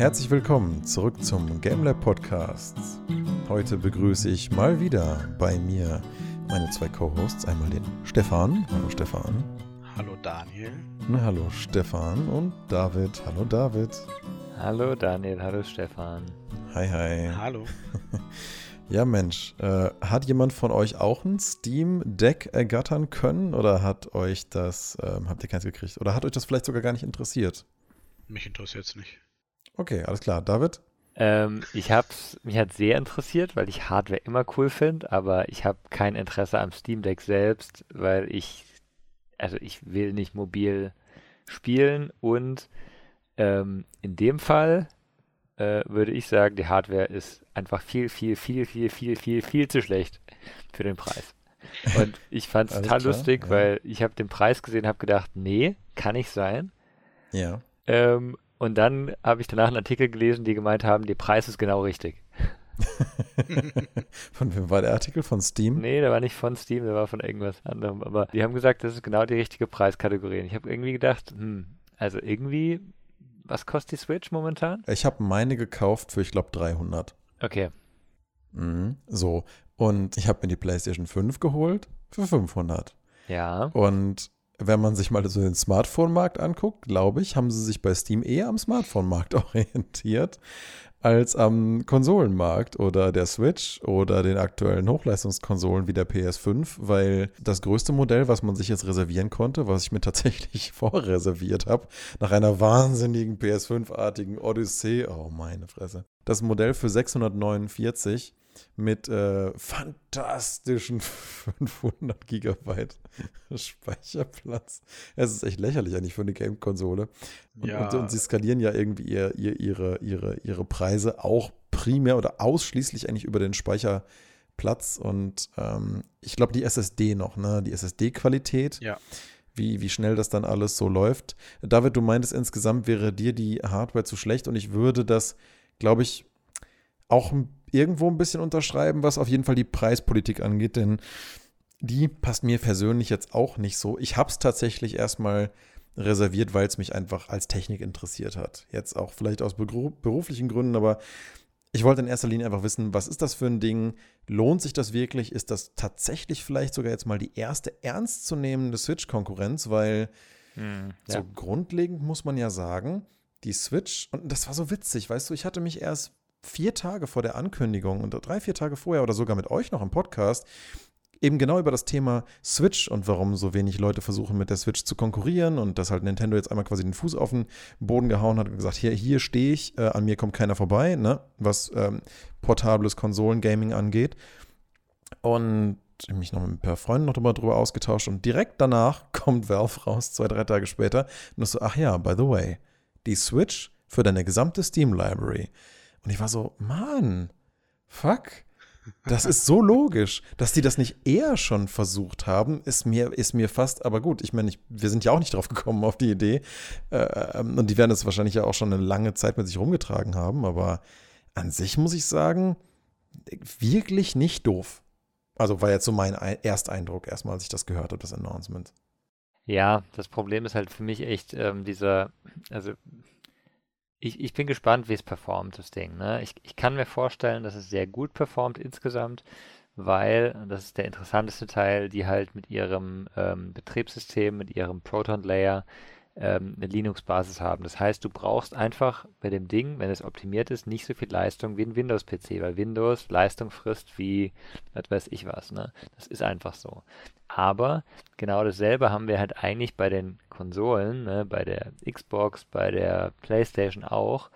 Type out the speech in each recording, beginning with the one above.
Herzlich willkommen zurück zum GameLab Podcast. Heute begrüße ich mal wieder bei mir meine zwei Co-Hosts. Einmal den Stefan. Hallo Stefan. Hallo Daniel. Na, hallo Stefan und David. Hallo David. Hallo Daniel, hallo Stefan. Hi, hi. Hallo. Ja, Mensch, äh, hat jemand von euch auch ein Steam Deck ergattern können oder hat euch das, ähm, habt ihr keins gekriegt? Oder hat euch das vielleicht sogar gar nicht interessiert? Mich interessiert es nicht. Okay, alles klar. David? Ähm, ich hab's, mich hat sehr interessiert, weil ich Hardware immer cool finde, aber ich habe kein Interesse am Steam Deck selbst, weil ich, also ich will nicht mobil spielen und ähm, in dem Fall äh, würde ich sagen, die Hardware ist einfach viel, viel, viel, viel, viel, viel, viel zu schlecht für den Preis. Und ich fand es total klar, lustig, ja. weil ich habe den Preis gesehen, habe gedacht, nee, kann nicht sein. Ja. Ähm, und dann habe ich danach einen Artikel gelesen, die gemeint haben, der Preis ist genau richtig. von wem war der Artikel? Von Steam? Nee, der war nicht von Steam, der war von irgendwas anderem. Aber die haben gesagt, das ist genau die richtige Preiskategorie. Und ich habe irgendwie gedacht, hm, also irgendwie was kostet die Switch momentan? Ich habe meine gekauft für, ich glaube, 300. Okay. Mhm. So. Und ich habe mir die PlayStation 5 geholt für 500. Ja. Und wenn man sich mal so den Smartphone-Markt anguckt, glaube ich, haben sie sich bei Steam eher am Smartphone-Markt orientiert als am Konsolenmarkt oder der Switch oder den aktuellen Hochleistungskonsolen wie der PS5, weil das größte Modell, was man sich jetzt reservieren konnte, was ich mir tatsächlich vorreserviert habe, nach einer wahnsinnigen PS5-artigen Odyssee, oh meine Fresse, das Modell für 649 mit äh, fantastischen 500 Gigabyte Speicherplatz. Es ist echt lächerlich eigentlich für eine Game-Konsole. Und, ja. und, und, sie skalieren ja irgendwie ihr, ihr, ihre, ihre, ihre Preise auch primär oder ausschließlich eigentlich über den Speicherplatz. Und ähm, ich glaube, die SSD noch, ne? Die SSD-Qualität. Ja. Wie, wie schnell das dann alles so läuft. David, du meintest insgesamt wäre dir die Hardware zu schlecht und ich würde das, glaube ich, auch irgendwo ein bisschen unterschreiben, was auf jeden Fall die Preispolitik angeht, denn die passt mir persönlich jetzt auch nicht so. Ich habe es tatsächlich erstmal reserviert, weil es mich einfach als Technik interessiert hat. Jetzt auch vielleicht aus beruflichen Gründen, aber ich wollte in erster Linie einfach wissen, was ist das für ein Ding? Lohnt sich das wirklich? Ist das tatsächlich vielleicht sogar jetzt mal die erste ernstzunehmende Switch-Konkurrenz? Weil hm, ja. so grundlegend muss man ja sagen, die Switch, und das war so witzig, weißt du, ich hatte mich erst vier Tage vor der Ankündigung und drei, vier Tage vorher oder sogar mit euch noch im Podcast eben genau über das Thema Switch und warum so wenig Leute versuchen, mit der Switch zu konkurrieren und dass halt Nintendo jetzt einmal quasi den Fuß auf den Boden gehauen hat und gesagt, hier, hier stehe ich, äh, an mir kommt keiner vorbei, ne, was ähm, portables Konsolengaming angeht. Und ich mich noch mit ein paar Freunden noch drüber, ausgetauscht und direkt danach kommt Valve raus, zwei, drei Tage später, und so, ach ja, by the way, die Switch für deine gesamte Steam-Library und ich war so, Mann, fuck. Das ist so logisch, dass die das nicht eher schon versucht haben, ist mir, ist mir fast, aber gut, ich meine, wir sind ja auch nicht drauf gekommen auf die Idee. Äh, und die werden es wahrscheinlich ja auch schon eine lange Zeit mit sich rumgetragen haben, aber an sich muss ich sagen, wirklich nicht doof. Also war jetzt so mein Ersteindruck erstmal, als ich das gehört habe, das Announcement. Ja, das Problem ist halt für mich echt ähm, dieser, also ich, ich bin gespannt, wie es performt, das Ding. Ne? Ich, ich kann mir vorstellen, dass es sehr gut performt insgesamt, weil, das ist der interessanteste Teil, die halt mit ihrem ähm, Betriebssystem, mit ihrem Proton-Layer ähm, eine Linux-Basis haben. Das heißt, du brauchst einfach bei dem Ding, wenn es optimiert ist, nicht so viel Leistung wie ein Windows-PC, weil Windows Leistung frisst wie, was weiß ich was. Ne? Das ist einfach so. Aber genau dasselbe haben wir halt eigentlich bei den Konsolen, ne? bei der Xbox, bei der PlayStation auch.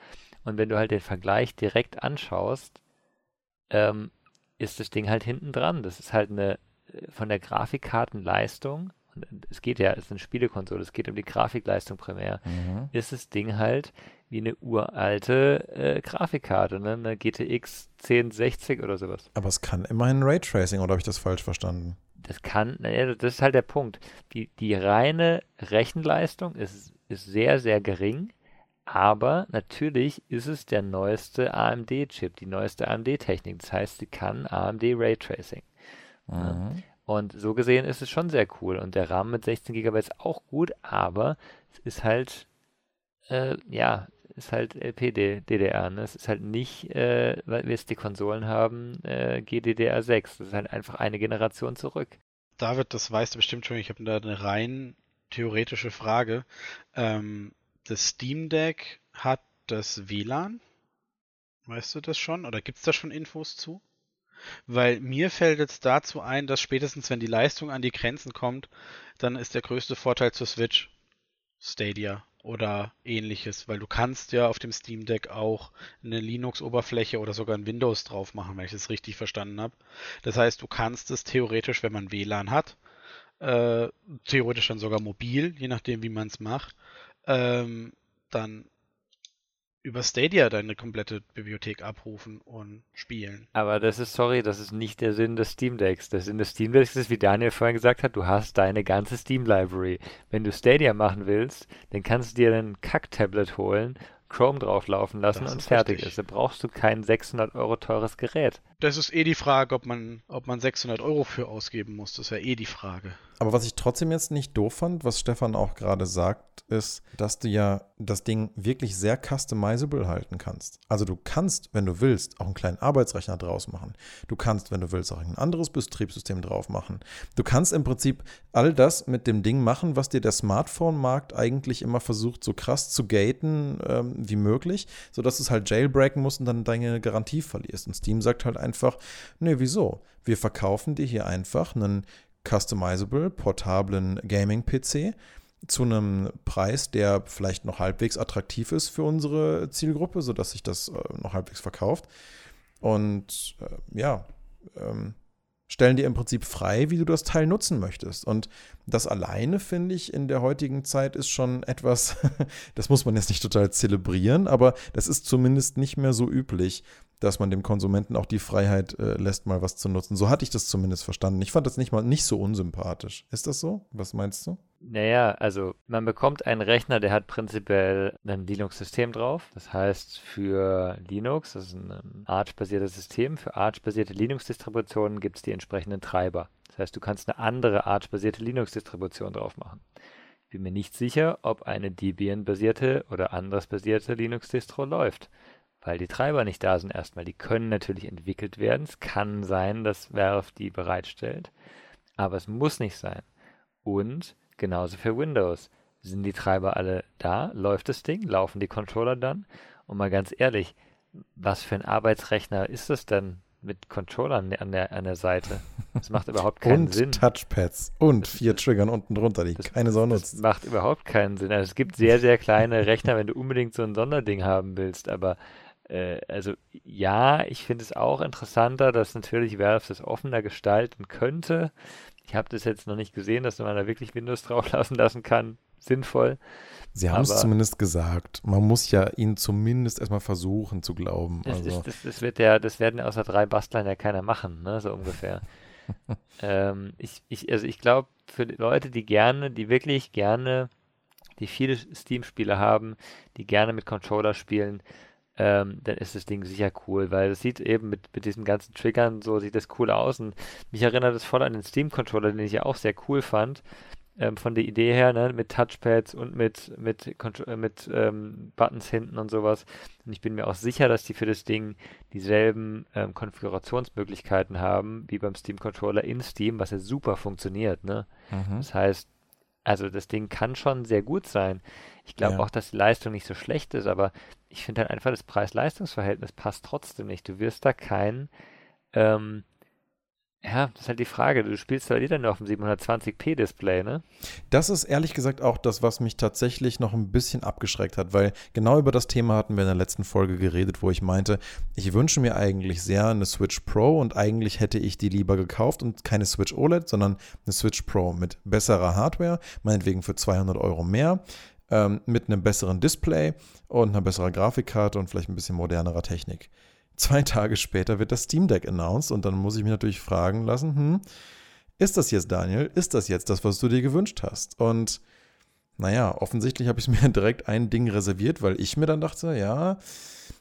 Und wenn du halt den Vergleich direkt anschaust, ähm, ist das Ding halt hinten dran. Das ist halt eine äh, von der Grafikkartenleistung es geht ja, es ist eine Spielekonsole, es geht um die Grafikleistung primär, mhm. ist das Ding halt wie eine uralte äh, Grafikkarte, ne? eine GTX 1060 oder sowas. Aber es kann immerhin Raytracing, oder habe ich das falsch verstanden? Das kann, naja, das ist halt der Punkt. Die, die reine Rechenleistung ist, ist sehr, sehr gering, aber natürlich ist es der neueste AMD-Chip, die neueste AMD-Technik. Das heißt, sie kann AMD Raytracing. Mhm. Und so gesehen ist es schon sehr cool. Und der Rahmen mit 16 GB ist auch gut, aber es ist halt, äh, ja, ist halt LPDDR. Ne? Es ist halt nicht, äh, weil wir jetzt die Konsolen haben, äh, GDDR6. Das ist halt einfach eine Generation zurück. David, das weißt du bestimmt schon. Ich habe da eine rein theoretische Frage. Ähm, das Steam Deck hat das WLAN? Weißt du das schon? Oder gibt es da schon Infos zu? Weil mir fällt jetzt dazu ein, dass spätestens wenn die Leistung an die Grenzen kommt, dann ist der größte Vorteil zur Switch Stadia oder ähnliches, weil du kannst ja auf dem Steam Deck auch eine Linux-Oberfläche oder sogar ein Windows drauf machen, wenn ich das richtig verstanden habe. Das heißt, du kannst es theoretisch, wenn man WLAN hat, äh, theoretisch dann sogar mobil, je nachdem, wie man es macht, ähm, dann über Stadia deine komplette Bibliothek abrufen und spielen. Aber das ist, sorry, das ist nicht der Sinn des Steam Decks. Der Sinn des Steam Decks ist, wie Daniel vorhin gesagt hat, du hast deine ganze Steam Library. Wenn du Stadia machen willst, dann kannst du dir ein Kack-Tablet holen Chrome drauflaufen lassen das und fertig richtig. ist. Da brauchst du kein 600 Euro teures Gerät. Das ist eh die Frage, ob man, ob man 600 Euro für ausgeben muss. Das ist ja eh die Frage. Aber was ich trotzdem jetzt nicht doof fand, was Stefan auch gerade sagt, ist, dass du ja das Ding wirklich sehr customizable halten kannst. Also du kannst, wenn du willst, auch einen kleinen Arbeitsrechner draus machen. Du kannst, wenn du willst, auch ein anderes Betriebssystem drauf machen. Du kannst im Prinzip all das mit dem Ding machen, was dir der Smartphone-Markt eigentlich immer versucht, so krass zu gaten ähm, wie möglich, sodass es halt jailbreaken musst und dann deine Garantie verlierst. Und Steam sagt halt einfach, nee, wieso? Wir verkaufen dir hier einfach einen customizable, portablen Gaming-PC zu einem Preis, der vielleicht noch halbwegs attraktiv ist für unsere Zielgruppe, sodass sich das äh, noch halbwegs verkauft. Und äh, ja, ähm, stellen dir im Prinzip frei, wie du das Teil nutzen möchtest. Und das alleine, finde ich, in der heutigen Zeit ist schon etwas, das muss man jetzt nicht total zelebrieren, aber das ist zumindest nicht mehr so üblich, dass man dem Konsumenten auch die Freiheit äh, lässt, mal was zu nutzen. So hatte ich das zumindest verstanden. Ich fand das nicht mal nicht so unsympathisch. Ist das so? Was meinst du? Naja, also man bekommt einen Rechner, der hat prinzipiell ein Linux-System drauf. Das heißt, für Linux, das ist ein Arch-basiertes System, für Arch-basierte Linux-Distributionen gibt es die entsprechenden Treiber. Das heißt, du kannst eine andere Arch-basierte Linux-Distribution drauf machen. Ich bin mir nicht sicher, ob eine Debian-basierte oder anderes basierte Linux-Distro läuft weil die Treiber nicht da sind erstmal. Die können natürlich entwickelt werden. Es kann sein, dass Valve die bereitstellt, aber es muss nicht sein. Und genauso für Windows. Sind die Treiber alle da? Läuft das Ding? Laufen die Controller dann? Und mal ganz ehrlich, was für ein Arbeitsrechner ist das denn mit Controllern an der, an der Seite? Das macht überhaupt keinen und Sinn. Und Touchpads und vier Triggern unten drunter, die das, keine Sau nutzt. Das macht überhaupt keinen Sinn. Also es gibt sehr, sehr kleine Rechner, wenn du unbedingt so ein Sonderding haben willst, aber äh, also ja, ich finde es auch interessanter, dass natürlich Valve das offener gestalten könnte. Ich habe das jetzt noch nicht gesehen, dass man da wirklich Windows drauflassen lassen kann. Sinnvoll. Sie haben es zumindest gesagt. Man muss ja ihnen zumindest erstmal versuchen zu glauben. Das, also. ist, das, das, wird ja, das werden außer drei Bastlern ja keiner machen, ne? so ungefähr. ähm, ich, ich, also ich glaube, für Leute, die gerne, die wirklich gerne, die viele Steam-Spiele haben, die gerne mit Controller spielen, ähm, dann ist das Ding sicher cool, weil es sieht eben mit, mit diesen ganzen Triggern so, sieht das cool aus und mich erinnert es voll an den Steam-Controller, den ich ja auch sehr cool fand, ähm, von der Idee her, ne, mit Touchpads und mit, mit, äh, mit ähm, Buttons hinten und sowas. Und ich bin mir auch sicher, dass die für das Ding dieselben ähm, Konfigurationsmöglichkeiten haben, wie beim Steam-Controller in Steam, was ja super funktioniert, ne? Mhm. Das heißt, also das Ding kann schon sehr gut sein. Ich glaube ja. auch, dass die Leistung nicht so schlecht ist, aber ich finde halt einfach, das Preis-Leistungs-Verhältnis passt trotzdem nicht. Du wirst da kein, ähm, ja, das ist halt die Frage. Du spielst halt wieder nur auf dem 720p-Display, ne? Das ist ehrlich gesagt auch das, was mich tatsächlich noch ein bisschen abgeschreckt hat, weil genau über das Thema hatten wir in der letzten Folge geredet, wo ich meinte, ich wünsche mir eigentlich sehr eine Switch Pro und eigentlich hätte ich die lieber gekauft und keine Switch OLED, sondern eine Switch Pro mit besserer Hardware, meinetwegen für 200 Euro mehr ähm, mit einem besseren Display und einer besseren Grafikkarte und vielleicht ein bisschen modernerer Technik. Zwei Tage später wird das Steam Deck announced und dann muss ich mich natürlich fragen lassen, hm, ist das jetzt, Daniel, ist das jetzt das, was du dir gewünscht hast? Und naja, offensichtlich habe ich mir direkt ein Ding reserviert, weil ich mir dann dachte, ja,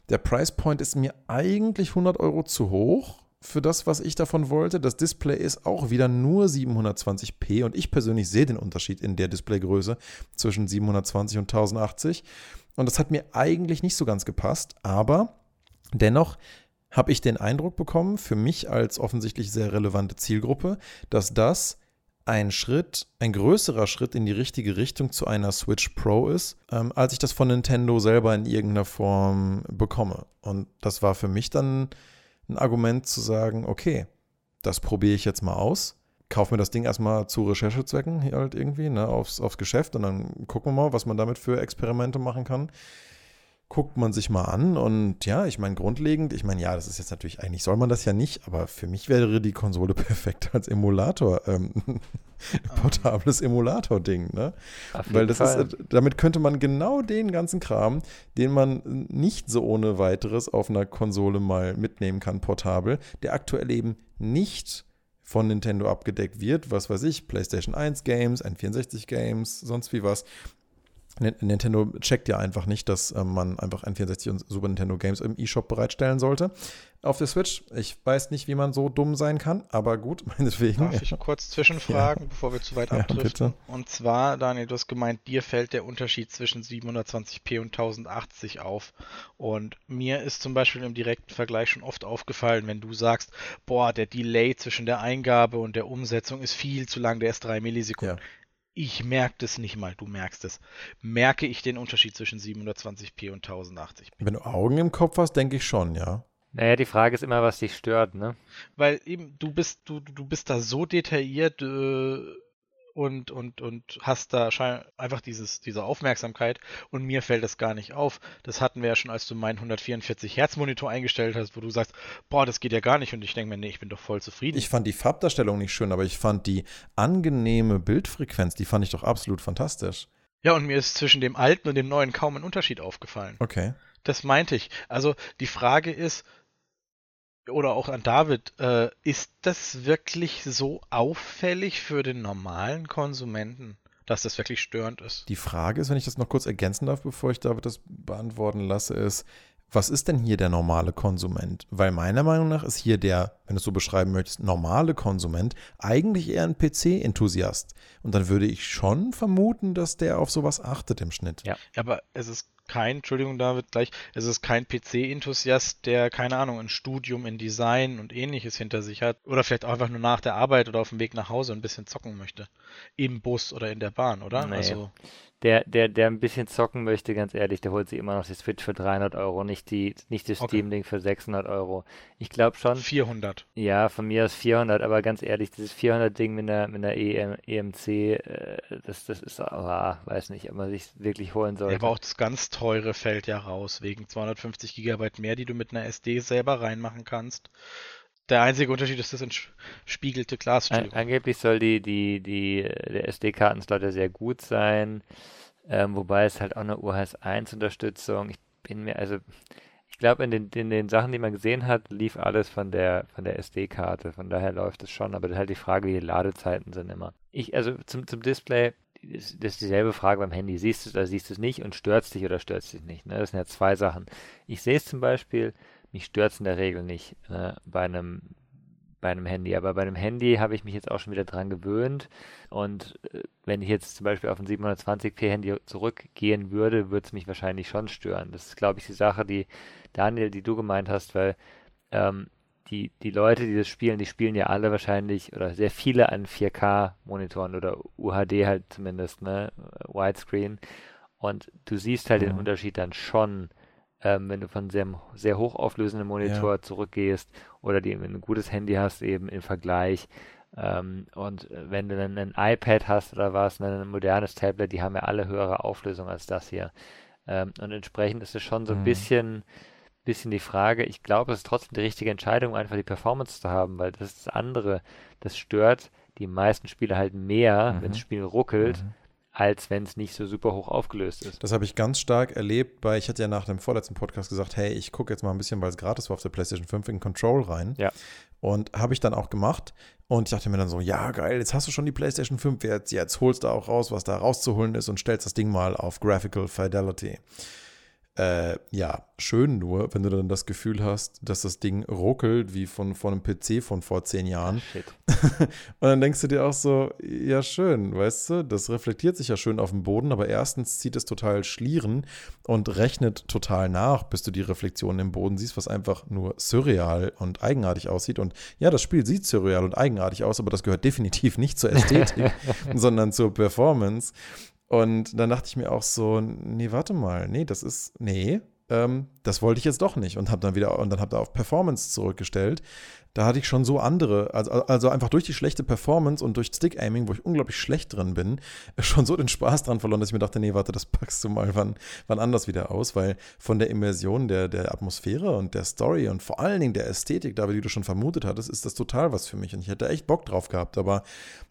der Price Point ist mir eigentlich 100 Euro zu hoch für das, was ich davon wollte. Das Display ist auch wieder nur 720p und ich persönlich sehe den Unterschied in der Displaygröße zwischen 720 und 1080. Und das hat mir eigentlich nicht so ganz gepasst, aber dennoch habe ich den Eindruck bekommen, für mich als offensichtlich sehr relevante Zielgruppe, dass das ein Schritt, ein größerer Schritt in die richtige Richtung zu einer Switch Pro ist, ähm, als ich das von Nintendo selber in irgendeiner Form bekomme. Und das war für mich dann ein Argument zu sagen, okay, das probiere ich jetzt mal aus. Kauf mir das Ding erstmal zu Recherchezwecken halt irgendwie, ne, aufs, aufs Geschäft und dann gucken wir mal, was man damit für Experimente machen kann guckt man sich mal an und ja, ich meine, grundlegend, ich meine, ja, das ist jetzt natürlich, eigentlich soll man das ja nicht, aber für mich wäre die Konsole perfekt als Emulator, ähm, ah. portables Emulator-Ding, ne? Weil das Fall. ist, damit könnte man genau den ganzen Kram, den man nicht so ohne weiteres auf einer Konsole mal mitnehmen kann, portabel, der aktuell eben nicht von Nintendo abgedeckt wird, was weiß ich, PlayStation 1 Games, N64 Games, sonst wie was, Nintendo checkt ja einfach nicht, dass äh, man einfach N64 und Super Nintendo Games im eShop bereitstellen sollte. Auf der Switch, ich weiß nicht, wie man so dumm sein kann, aber gut, meinetwegen. Darf ich kurz zwischenfragen, ja. bevor wir zu weit abdriften? Ja, und zwar, Daniel, du hast gemeint, dir fällt der Unterschied zwischen 720p und 1080 auf. Und mir ist zum Beispiel im direkten Vergleich schon oft aufgefallen, wenn du sagst, boah, der Delay zwischen der Eingabe und der Umsetzung ist viel zu lang, der ist drei Millisekunden. Ja ich merke das nicht mal, du merkst es. Merke ich den Unterschied zwischen 720p und 1080p? Wenn du Augen im Kopf hast, denke ich schon, ja. Naja, die Frage ist immer, was dich stört, ne? Weil eben, du bist, du, du bist da so detailliert, äh, und, und, und hast da einfach dieses, diese Aufmerksamkeit und mir fällt das gar nicht auf. Das hatten wir ja schon, als du meinen 144 Hertz Monitor eingestellt hast, wo du sagst, boah, das geht ja gar nicht und ich denke mir, nee, ich bin doch voll zufrieden. Ich fand die Farbdarstellung nicht schön, aber ich fand die angenehme Bildfrequenz, die fand ich doch absolut fantastisch. Ja, und mir ist zwischen dem alten und dem neuen kaum ein Unterschied aufgefallen. Okay. Das meinte ich. Also die Frage ist, oder auch an David, äh, ist das wirklich so auffällig für den normalen Konsumenten, dass das wirklich störend ist? Die Frage ist, wenn ich das noch kurz ergänzen darf, bevor ich David das beantworten lasse, ist, was ist denn hier der normale Konsument? Weil meiner Meinung nach ist hier der, wenn du es so beschreiben möchtest, normale Konsument eigentlich eher ein PC-Enthusiast. Und dann würde ich schon vermuten, dass der auf sowas achtet im Schnitt. Ja, aber es ist kein, Entschuldigung David, gleich, es ist kein PC-Enthusiast, der, keine Ahnung, ein Studium in Design und ähnliches hinter sich hat. Oder vielleicht auch einfach nur nach der Arbeit oder auf dem Weg nach Hause ein bisschen zocken möchte. Im Bus oder in der Bahn, oder? Nee. Also, der, der, der ein bisschen zocken möchte, ganz ehrlich, der holt sich immer noch die Switch für 300 Euro, nicht, die, nicht das okay. Steam Link für 600 Euro. Ich glaube schon. 400. Ja, von mir aus 400, aber ganz ehrlich, dieses 400 Ding mit einer, mit einer EM, EMC, äh, das, das ist, oh, weiß nicht, ob man sich wirklich holen soll. Ja, aber auch das ganz teure fällt ja raus, wegen 250 Gigabyte mehr, die du mit einer SD selber reinmachen kannst. Der einzige Unterschied ist das entspiegelte Glas. An, angeblich soll die, die, die, der SD-Kartenslot ja sehr gut sein, ähm, wobei es halt auch eine UHS 1 Unterstützung. Ich bin mir, also, ich glaube, in den, in den Sachen, die man gesehen hat, lief alles von der, von der SD-Karte. Von daher läuft es schon, aber halt die Frage, wie die Ladezeiten sind immer. Ich, also zum, zum Display, das ist dieselbe Frage beim Handy. Siehst du es oder siehst du es nicht und stört dich oder stört dich nicht? Ne? Das sind ja zwei Sachen. Ich sehe es zum Beispiel, mich stört es in der Regel nicht äh, bei einem bei einem Handy. Aber bei einem Handy habe ich mich jetzt auch schon wieder dran gewöhnt. Und äh, wenn ich jetzt zum Beispiel auf ein 720p Handy zurückgehen würde, würde es mich wahrscheinlich schon stören. Das ist, glaube ich, die Sache, die Daniel, die du gemeint hast, weil ähm, die, die Leute, die das spielen, die spielen ja alle wahrscheinlich oder sehr viele an 4K-Monitoren oder UHD halt zumindest, ne? Widescreen. Und du siehst halt mhm. den Unterschied dann schon ähm, wenn du von sehr, sehr hochauflösenden Monitor ja. zurückgehst oder die, wenn du ein gutes Handy hast, eben im Vergleich. Ähm, und wenn du dann ein iPad hast oder was, ein modernes Tablet, die haben ja alle höhere Auflösung als das hier. Ähm, und entsprechend ist es schon so ein mhm. bisschen, bisschen die Frage. Ich glaube, es ist trotzdem die richtige Entscheidung, einfach die Performance zu haben, weil das ist das andere. Das stört die meisten Spiele halt mehr, mhm. wenn das Spiel ruckelt, mhm als wenn es nicht so super hoch aufgelöst ist. Das habe ich ganz stark erlebt, weil ich hatte ja nach dem vorletzten Podcast gesagt, hey, ich gucke jetzt mal ein bisschen, weil es gratis war auf der PlayStation 5 in Control rein. Ja. Und habe ich dann auch gemacht. Und ich dachte mir dann so, ja, geil, jetzt hast du schon die PlayStation 5, jetzt, jetzt holst du auch raus, was da rauszuholen ist und stellst das Ding mal auf Graphical Fidelity. Äh, ja, schön nur, wenn du dann das Gefühl hast, dass das Ding ruckelt wie von, von einem PC von vor zehn Jahren. Shit. Und dann denkst du dir auch so, ja schön, weißt du, das reflektiert sich ja schön auf dem Boden, aber erstens zieht es total Schlieren und rechnet total nach, bis du die Reflexion im Boden siehst, was einfach nur surreal und eigenartig aussieht. Und ja, das Spiel sieht surreal und eigenartig aus, aber das gehört definitiv nicht zur Ästhetik, sondern zur Performance. Und dann dachte ich mir auch so, nee, warte mal, nee, das ist, nee, ähm, das wollte ich jetzt doch nicht und habe dann wieder und dann habe da auf Performance zurückgestellt da hatte ich schon so andere, also, also einfach durch die schlechte Performance und durch Stick-Aiming, wo ich unglaublich schlecht drin bin, schon so den Spaß dran verloren, dass ich mir dachte, nee, warte, das packst du mal wann, wann anders wieder aus, weil von der Immersion der, der Atmosphäre und der Story und vor allen Dingen der Ästhetik, da wie du schon vermutet hattest, ist das total was für mich. Und ich hätte echt Bock drauf gehabt, aber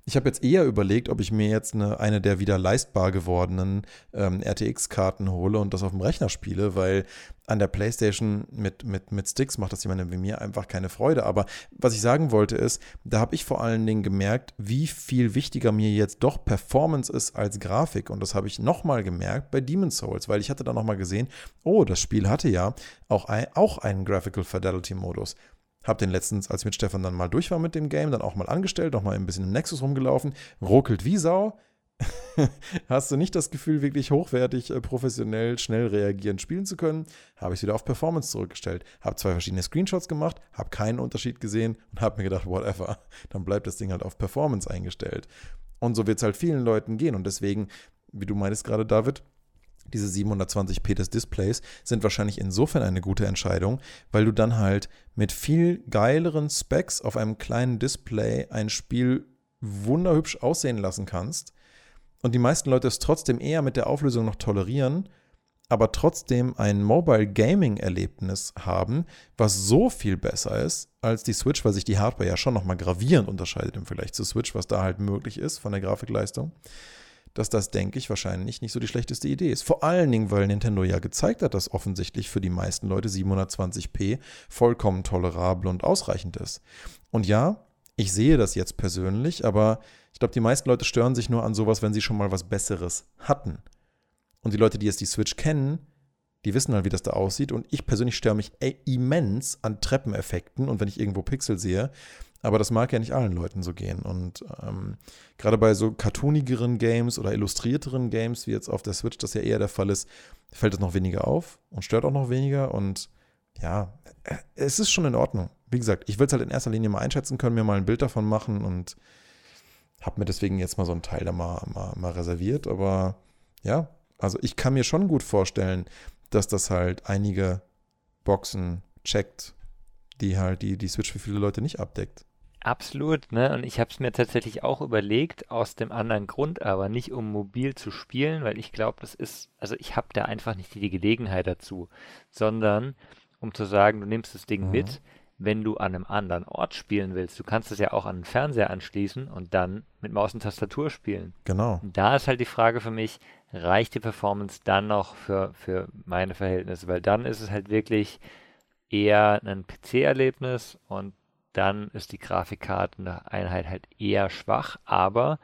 ich habe jetzt eher überlegt, ob ich mir jetzt eine, eine der wieder leistbar gewordenen ähm, RTX-Karten hole und das auf dem Rechner spiele, weil an der PlayStation mit, mit, mit Sticks macht das jemandem wie mir einfach keine Freude. Aber was ich sagen wollte ist, da habe ich vor allen Dingen gemerkt, wie viel wichtiger mir jetzt doch Performance ist als Grafik. Und das habe ich nochmal gemerkt bei Demon's Souls, weil ich hatte da nochmal gesehen, oh, das Spiel hatte ja auch, ein, auch einen Graphical Fidelity Modus. Hab den letztens, als ich mit Stefan dann mal durch war mit dem Game, dann auch mal angestellt, noch mal ein bisschen im Nexus rumgelaufen, ruckelt wie Sau. Hast du nicht das Gefühl, wirklich hochwertig, äh, professionell, schnell reagierend spielen zu können? Habe ich es wieder auf Performance zurückgestellt. Habe zwei verschiedene Screenshots gemacht, habe keinen Unterschied gesehen und habe mir gedacht, whatever, dann bleibt das Ding halt auf Performance eingestellt. Und so wird es halt vielen Leuten gehen. Und deswegen, wie du meinst gerade, David, diese 720p des Displays sind wahrscheinlich insofern eine gute Entscheidung, weil du dann halt mit viel geileren Specs auf einem kleinen Display ein Spiel wunderhübsch aussehen lassen kannst und die meisten Leute es trotzdem eher mit der Auflösung noch tolerieren, aber trotzdem ein Mobile Gaming Erlebnis haben, was so viel besser ist als die Switch, weil sich die Hardware ja schon nochmal gravierend unterscheidet im Vergleich zur Switch, was da halt möglich ist von der Grafikleistung, dass das, denke ich, wahrscheinlich nicht so die schlechteste Idee ist. Vor allen Dingen, weil Nintendo ja gezeigt hat, dass offensichtlich für die meisten Leute 720p vollkommen tolerabel und ausreichend ist. Und ja, ich sehe das jetzt persönlich, aber ich glaube, die meisten Leute stören sich nur an sowas, wenn sie schon mal was Besseres hatten. Und die Leute, die jetzt die Switch kennen, die wissen halt, wie das da aussieht. Und ich persönlich störe mich immens an Treppeneffekten und wenn ich irgendwo Pixel sehe. Aber das mag ja nicht allen Leuten so gehen. Und ähm, gerade bei so cartoonigeren Games oder illustrierteren Games, wie jetzt auf der Switch das ja eher der Fall ist, fällt es noch weniger auf und stört auch noch weniger. Und ja, es ist schon in Ordnung. Wie gesagt, ich will es halt in erster Linie mal einschätzen können, mir mal ein Bild davon machen und habe mir deswegen jetzt mal so einen Teil da mal, mal, mal reserviert. Aber ja, also ich kann mir schon gut vorstellen, dass das halt einige Boxen checkt, die halt die, die Switch für viele Leute nicht abdeckt. Absolut, ne? Und ich habe es mir tatsächlich auch überlegt, aus dem anderen Grund, aber nicht um mobil zu spielen, weil ich glaube, das ist, also ich habe da einfach nicht die Gelegenheit dazu, sondern um zu sagen, du nimmst das Ding mhm. mit, wenn du an einem anderen Ort spielen willst. Du kannst es ja auch an den Fernseher anschließen und dann mit Maus und Tastatur spielen. Genau. Und da ist halt die Frage für mich, reicht die Performance dann noch für, für meine Verhältnisse? Weil dann ist es halt wirklich eher ein PC-Erlebnis und dann ist die Grafikkarteneinheit halt eher schwach, aber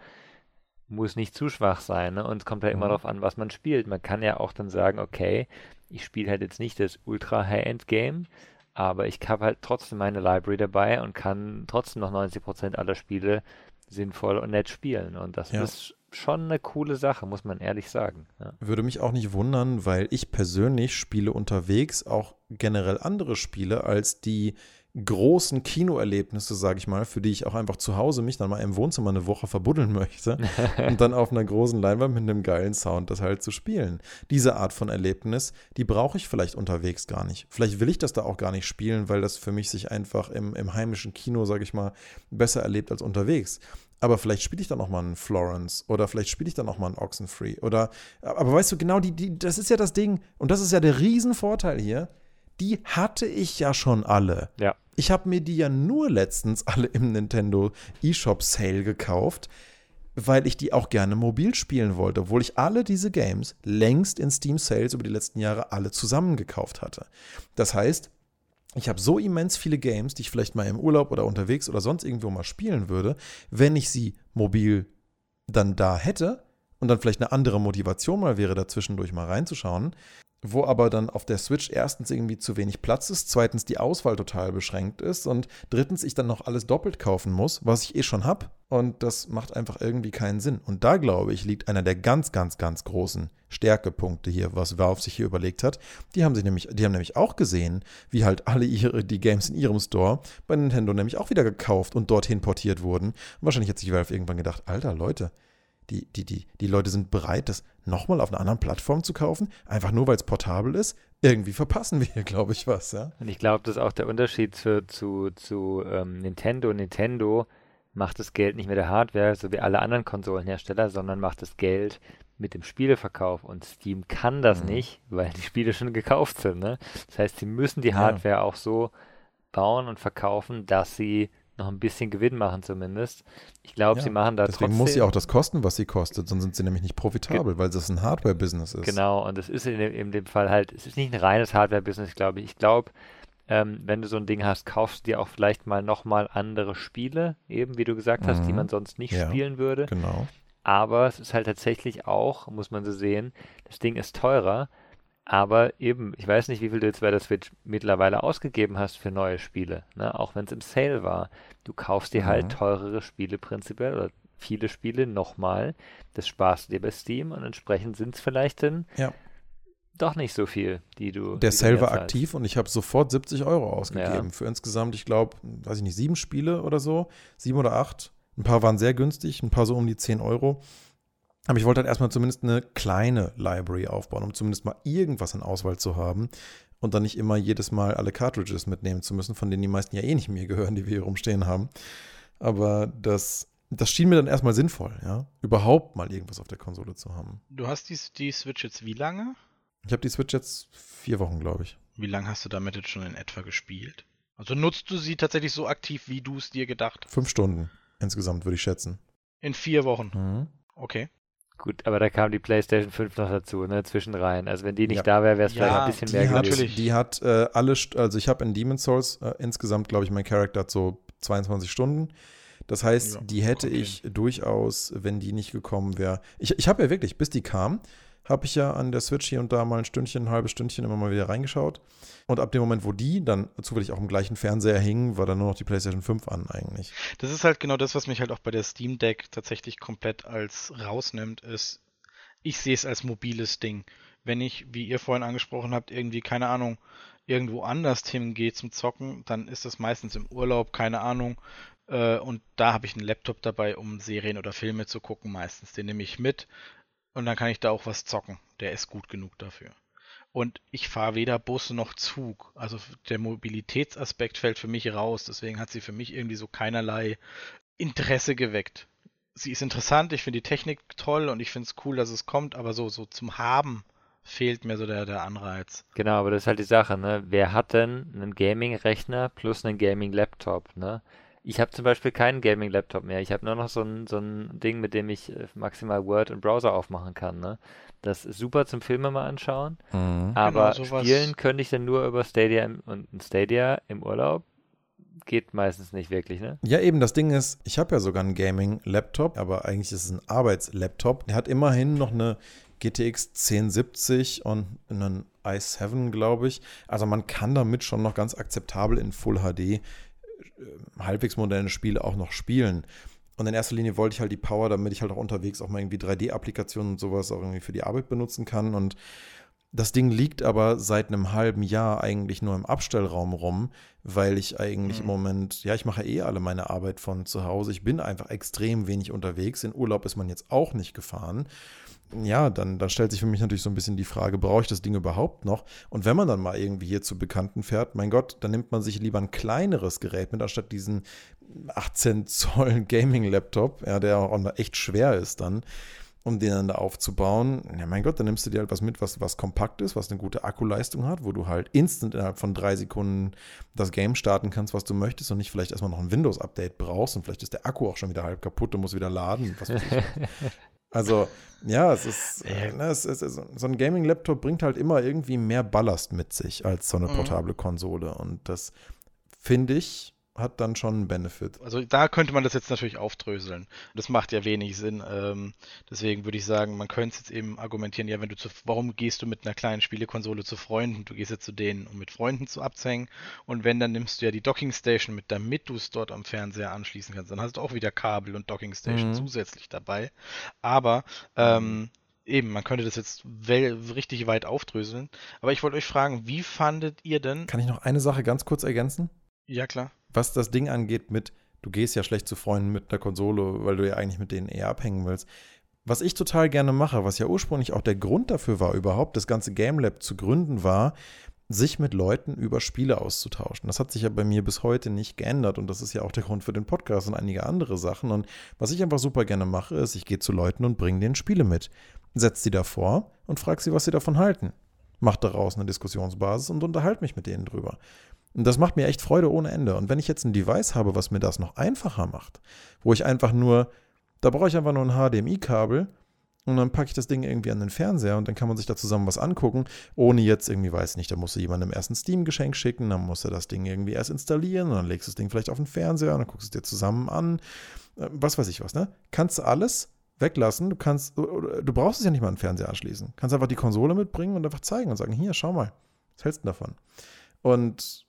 muss nicht zu schwach sein. Ne? Und es kommt ja halt immer mhm. darauf an, was man spielt. Man kann ja auch dann sagen, okay, ich spiele halt jetzt nicht das Ultra High-End Game, aber ich habe halt trotzdem meine Library dabei und kann trotzdem noch 90% aller Spiele sinnvoll und nett spielen. Und das ja. ist schon eine coole Sache, muss man ehrlich sagen. Ja. Würde mich auch nicht wundern, weil ich persönlich spiele unterwegs auch generell andere Spiele als die großen Kinoerlebnisse, sage ich mal, für die ich auch einfach zu Hause mich dann mal im Wohnzimmer eine Woche verbuddeln möchte und dann auf einer großen Leinwand mit einem geilen Sound das halt zu spielen. Diese Art von Erlebnis, die brauche ich vielleicht unterwegs gar nicht. Vielleicht will ich das da auch gar nicht spielen, weil das für mich sich einfach im, im heimischen Kino, sage ich mal, besser erlebt als unterwegs. Aber vielleicht spiele ich dann noch mal einen Florence oder vielleicht spiele ich dann noch mal einen Oxenfree oder aber weißt du genau die, die das ist ja das Ding und das ist ja der Riesenvorteil hier die hatte ich ja schon alle. Ja. Ich habe mir die ja nur letztens alle im Nintendo eShop Sale gekauft, weil ich die auch gerne mobil spielen wollte, obwohl ich alle diese Games längst in Steam Sales über die letzten Jahre alle zusammen gekauft hatte. Das heißt, ich habe so immens viele Games, die ich vielleicht mal im Urlaub oder unterwegs oder sonst irgendwo mal spielen würde, wenn ich sie mobil dann da hätte und dann vielleicht eine andere Motivation mal wäre, dazwischendurch mal reinzuschauen, wo aber dann auf der Switch erstens irgendwie zu wenig Platz ist, zweitens die Auswahl total beschränkt ist und drittens ich dann noch alles doppelt kaufen muss, was ich eh schon habe. Und das macht einfach irgendwie keinen Sinn. Und da, glaube ich, liegt einer der ganz, ganz, ganz großen Stärkepunkte hier, was Valve sich hier überlegt hat. Die haben sich nämlich, die haben nämlich auch gesehen, wie halt alle ihre, die Games in ihrem Store bei Nintendo nämlich auch wieder gekauft und dorthin portiert wurden. Und wahrscheinlich hat sich Valve irgendwann gedacht, alter Leute, die, die, die, die Leute sind bereit, das nochmal auf einer anderen Plattform zu kaufen, einfach nur weil es portabel ist. Irgendwie verpassen wir hier, glaube ich, was. Ja? Und ich glaube, das ist auch der Unterschied zu, zu, zu ähm, Nintendo. Nintendo macht das Geld nicht mit der Hardware, so wie alle anderen Konsolenhersteller, sondern macht das Geld mit dem Spieleverkauf. Und Steam kann das mhm. nicht, weil die Spiele schon gekauft sind. Ne? Das heißt, sie müssen die Hardware ja. auch so bauen und verkaufen, dass sie noch ein bisschen Gewinn machen zumindest. Ich glaube, ja, sie machen da deswegen trotzdem... muss sie auch das kosten, was sie kostet, sonst sind sie nämlich nicht profitabel, Ge weil das ein Hardware-Business ist. Genau, und es ist in dem, in dem Fall halt, es ist nicht ein reines Hardware-Business, glaube ich. Ich glaube, ähm, wenn du so ein Ding hast, kaufst du dir auch vielleicht mal nochmal andere Spiele, eben wie du gesagt hast, die mhm. man sonst nicht ja, spielen würde. Genau. Aber es ist halt tatsächlich auch, muss man so sehen, das Ding ist teurer, aber eben, ich weiß nicht, wie viel du jetzt bei der Switch mittlerweile ausgegeben hast für neue Spiele, ne? auch wenn es im Sale war. Du kaufst dir halt mhm. halt teurere Spiele prinzipiell oder viele Spiele nochmal. Das sparst du dir bei Steam und entsprechend sind es vielleicht dann ja. doch nicht so viel, die du. Der Sale war aktiv und ich habe sofort 70 Euro ausgegeben ja. für insgesamt, ich glaube, weiß ich nicht, sieben Spiele oder so, sieben oder acht. Ein paar waren sehr günstig, ein paar so um die 10 Euro. Aber ich wollte halt erstmal zumindest eine kleine Library aufbauen, um zumindest mal irgendwas in Auswahl zu haben und dann nicht immer jedes Mal alle Cartridges mitnehmen zu müssen, von denen die meisten ja eh nicht mir gehören, die wir hier rumstehen haben. Aber das, das schien mir dann erstmal sinnvoll, ja, überhaupt mal irgendwas auf der Konsole zu haben. Du hast die, die Switch jetzt wie lange? Ich habe die Switch jetzt vier Wochen, glaube ich. Wie lange hast du damit jetzt schon in etwa gespielt? Also nutzt du sie tatsächlich so aktiv, wie du es dir gedacht? Fünf Stunden insgesamt, würde ich schätzen. In vier Wochen? Mhm. Okay. Gut, aber da kam die PlayStation 5 noch dazu, ne, zwischenrein. Also wenn die nicht ja. da wäre, wäre es ja, vielleicht ein bisschen mehr hat, gewesen. Die hat äh, alle, also ich habe in Demon's Souls äh, insgesamt, glaube ich, mein Charakter hat so 22 Stunden. Das heißt, ja, die hätte okay. ich durchaus, wenn die nicht gekommen wäre. Ich, ich habe ja wirklich, bis die kam, habe ich ja an der Switch hier und da mal ein Stündchen, ein halbes Stündchen immer mal wieder reingeschaut. Und ab dem Moment, wo die dann zufällig auch im gleichen Fernseher hingen, war dann nur noch die PlayStation 5 an eigentlich. Das ist halt genau das, was mich halt auch bei der Steam Deck tatsächlich komplett als rausnimmt, ist, ich sehe es als mobiles Ding. Wenn ich, wie ihr vorhin angesprochen habt, irgendwie, keine Ahnung, irgendwo anders hingehe zum Zocken, dann ist das meistens im Urlaub, keine Ahnung. Äh, und da habe ich einen Laptop dabei, um Serien oder Filme zu gucken meistens. Den nehme ich mit und dann kann ich da auch was zocken. Der ist gut genug dafür. Und ich fahre weder Bus noch Zug. Also der Mobilitätsaspekt fällt für mich raus. Deswegen hat sie für mich irgendwie so keinerlei Interesse geweckt. Sie ist interessant, ich finde die Technik toll und ich finde es cool, dass es kommt, aber so, so zum Haben fehlt mir so der, der Anreiz. Genau, aber das ist halt die Sache, ne? Wer hat denn einen Gaming-Rechner plus einen Gaming-Laptop, ne? Ich habe zum Beispiel keinen Gaming-Laptop mehr. Ich habe nur noch so ein, so ein Ding, mit dem ich äh, maximal Word und Browser aufmachen kann. Ne? Das ist super zum Filme mal anschauen. Mhm. Aber genau, spielen könnte ich dann nur über Stadia im, und Stadia im Urlaub. Geht meistens nicht wirklich, ne? Ja, eben, das Ding ist, ich habe ja sogar einen Gaming-Laptop, aber eigentlich ist es ein Arbeitslaptop. Der hat immerhin noch eine GTX 1070 und einen i7, glaube ich. Also man kann damit schon noch ganz akzeptabel in Full HD halbwegs moderne Spiele auch noch spielen. Und in erster Linie wollte ich halt die Power, damit ich halt auch unterwegs auch mal irgendwie 3D-Applikationen und sowas auch irgendwie für die Arbeit benutzen kann. Und das Ding liegt aber seit einem halben Jahr eigentlich nur im Abstellraum rum, weil ich eigentlich mhm. im Moment, ja, ich mache eh alle meine Arbeit von zu Hause. Ich bin einfach extrem wenig unterwegs. In Urlaub ist man jetzt auch nicht gefahren ja, dann, dann stellt sich für mich natürlich so ein bisschen die Frage, brauche ich das Ding überhaupt noch? Und wenn man dann mal irgendwie hier zu Bekannten fährt, mein Gott, dann nimmt man sich lieber ein kleineres Gerät mit, anstatt diesen 18 Zoll Gaming-Laptop, ja, der auch echt schwer ist dann, um den dann da aufzubauen. Ja, mein Gott, dann nimmst du dir halt was mit, was, was kompakt ist, was eine gute Akkuleistung hat, wo du halt instant innerhalb von drei Sekunden das Game starten kannst, was du möchtest und nicht vielleicht erstmal noch ein Windows-Update brauchst und vielleicht ist der Akku auch schon wieder halb kaputt und muss wieder laden. Was Also, ja, es ist, äh, ne, es ist, so ein Gaming-Laptop bringt halt immer irgendwie mehr Ballast mit sich als so eine mhm. portable Konsole. Und das finde ich, hat dann schon einen Benefit. Also da könnte man das jetzt natürlich aufdröseln. Das macht ja wenig Sinn. Ähm, deswegen würde ich sagen, man könnte es jetzt eben argumentieren, ja, wenn du zu, warum gehst du mit einer kleinen Spielekonsole zu Freunden? Du gehst jetzt zu denen, um mit Freunden zu abzuhängen. Und wenn, dann nimmst du ja die Docking Station mit, damit du es dort am Fernseher anschließen kannst. Dann hast du auch wieder Kabel und Docking Station mhm. zusätzlich dabei. Aber ähm, eben, man könnte das jetzt richtig weit aufdröseln. Aber ich wollte euch fragen, wie fandet ihr denn. Kann ich noch eine Sache ganz kurz ergänzen? Ja, klar. Was das Ding angeht mit, du gehst ja schlecht zu Freunden mit einer Konsole, weil du ja eigentlich mit denen eher abhängen willst. Was ich total gerne mache, was ja ursprünglich auch der Grund dafür war, überhaupt das ganze Game Lab zu gründen, war, sich mit Leuten über Spiele auszutauschen. Das hat sich ja bei mir bis heute nicht geändert und das ist ja auch der Grund für den Podcast und einige andere Sachen. Und was ich einfach super gerne mache, ist, ich gehe zu Leuten und bringe denen Spiele mit, setze sie davor und frage sie, was sie davon halten. Mach daraus eine Diskussionsbasis und unterhalte mich mit denen drüber. Und das macht mir echt Freude ohne Ende. Und wenn ich jetzt ein Device habe, was mir das noch einfacher macht, wo ich einfach nur, da brauche ich einfach nur ein HDMI-Kabel und dann packe ich das Ding irgendwie an den Fernseher und dann kann man sich da zusammen was angucken, ohne jetzt irgendwie, weiß nicht, da musst du jemandem erst ein Steam-Geschenk schicken, dann musst du das Ding irgendwie erst installieren und dann legst du das Ding vielleicht auf den Fernseher und dann guckst du es dir zusammen an. Äh, was weiß ich was, ne? Kannst du alles weglassen. Du kannst, du brauchst es ja nicht mal an den Fernseher anschließen. Kannst einfach die Konsole mitbringen und einfach zeigen und sagen, hier, schau mal, was hältst du davon? Und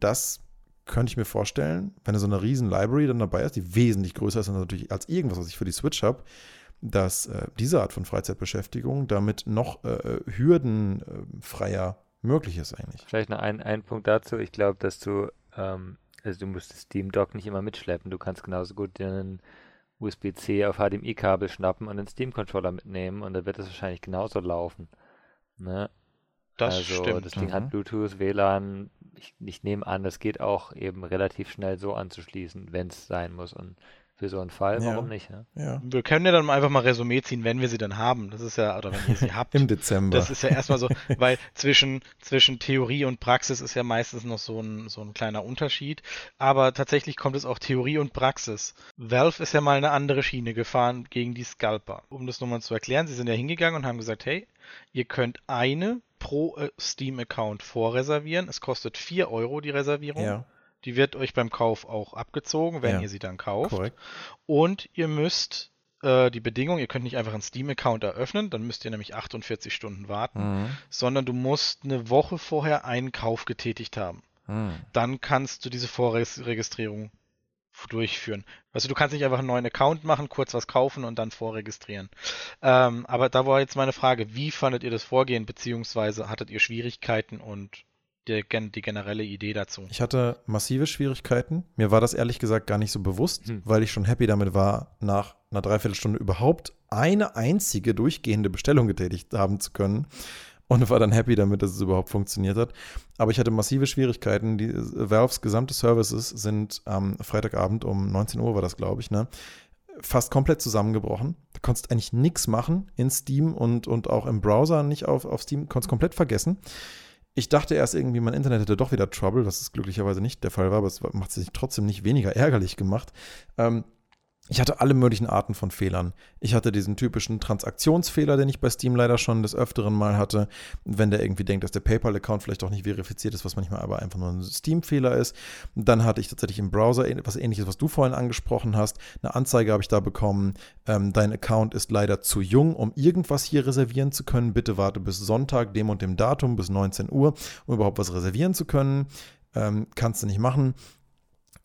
das könnte ich mir vorstellen, wenn so eine riesen Library dann dabei ist, die wesentlich größer ist natürlich als irgendwas, was ich für die Switch habe, dass äh, diese Art von Freizeitbeschäftigung damit noch äh, hürdenfreier möglich ist eigentlich. Vielleicht noch ein, ein Punkt dazu. Ich glaube, dass du, ähm, also du musst das Steam Dock nicht immer mitschleppen. Du kannst genauso gut einen USB-C auf HDMI-Kabel schnappen und den Steam-Controller mitnehmen und dann wird es wahrscheinlich genauso laufen. Ne? Das also stimmt. das Ding mhm. hat Bluetooth, WLAN. Ich, ich nehme an, das geht auch eben relativ schnell so anzuschließen, wenn es sein muss. Und für so einen Fall, ja. warum nicht? Ne? Ja. Wir können ja dann einfach mal Resümee ziehen, wenn wir sie dann haben. Das ist ja, oder wenn ihr sie habt. Im Dezember. Das ist ja erstmal so, weil zwischen, zwischen Theorie und Praxis ist ja meistens noch so ein, so ein kleiner Unterschied. Aber tatsächlich kommt es auch Theorie und Praxis. Valve ist ja mal eine andere Schiene gefahren gegen die Scalper. Um das nochmal zu erklären, sie sind ja hingegangen und haben gesagt, hey, ihr könnt eine pro äh, Steam-Account vorreservieren. Es kostet 4 Euro die Reservierung. Ja. Die wird euch beim Kauf auch abgezogen, wenn ja. ihr sie dann kauft. Korrekt. Und ihr müsst äh, die Bedingung, ihr könnt nicht einfach einen Steam-Account eröffnen, dann müsst ihr nämlich 48 Stunden warten, mhm. sondern du musst eine Woche vorher einen Kauf getätigt haben. Mhm. Dann kannst du diese Vorregistrierung durchführen. Also du kannst nicht einfach einen neuen Account machen, kurz was kaufen und dann vorregistrieren. Ähm, aber da war jetzt meine Frage, wie fandet ihr das Vorgehen, beziehungsweise hattet ihr Schwierigkeiten und die, die generelle Idee dazu? Ich hatte massive Schwierigkeiten. Mir war das ehrlich gesagt gar nicht so bewusst, hm. weil ich schon happy damit war, nach einer Dreiviertelstunde überhaupt eine einzige durchgehende Bestellung getätigt haben zu können. Und war dann happy damit, dass es überhaupt funktioniert hat. Aber ich hatte massive Schwierigkeiten. Die Valves gesamte Services sind am Freitagabend um 19 Uhr war das, glaube ich, ne? fast komplett zusammengebrochen. Du konntest eigentlich nichts machen in Steam und, und auch im Browser nicht auf, auf Steam, konntest komplett vergessen. Ich dachte erst irgendwie, mein Internet hätte doch wieder Trouble, was es glücklicherweise nicht der Fall war, aber es macht sich trotzdem nicht weniger ärgerlich gemacht. Ähm, ich hatte alle möglichen Arten von Fehlern. Ich hatte diesen typischen Transaktionsfehler, den ich bei Steam leider schon des Öfteren mal hatte, wenn der irgendwie denkt, dass der PayPal-Account vielleicht auch nicht verifiziert ist, was manchmal aber einfach nur ein Steam-Fehler ist. Dann hatte ich tatsächlich im Browser etwas ähnliches, was du vorhin angesprochen hast. Eine Anzeige habe ich da bekommen, ähm, dein Account ist leider zu jung, um irgendwas hier reservieren zu können. Bitte warte bis Sonntag, dem und dem Datum, bis 19 Uhr, um überhaupt was reservieren zu können. Ähm, kannst du nicht machen.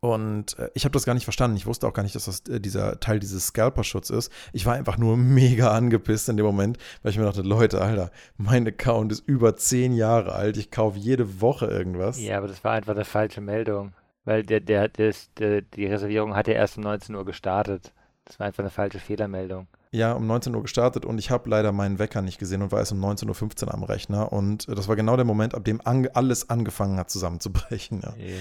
Und äh, ich habe das gar nicht verstanden. Ich wusste auch gar nicht, dass das äh, dieser Teil dieses Scalper-Schutz ist. Ich war einfach nur mega angepisst in dem Moment, weil ich mir dachte, Leute, Alter, mein Account ist über zehn Jahre alt. Ich kaufe jede Woche irgendwas. Ja, aber das war einfach eine falsche Meldung. Weil der, der, der, der, die Reservierung hat ja erst um 19 Uhr gestartet. Das war einfach eine falsche Fehlermeldung. Ja, um 19 Uhr gestartet und ich habe leider meinen Wecker nicht gesehen und war erst um 19.15 Uhr am Rechner. Und äh, das war genau der Moment, ab dem an, alles angefangen hat zusammenzubrechen. Ja. Okay.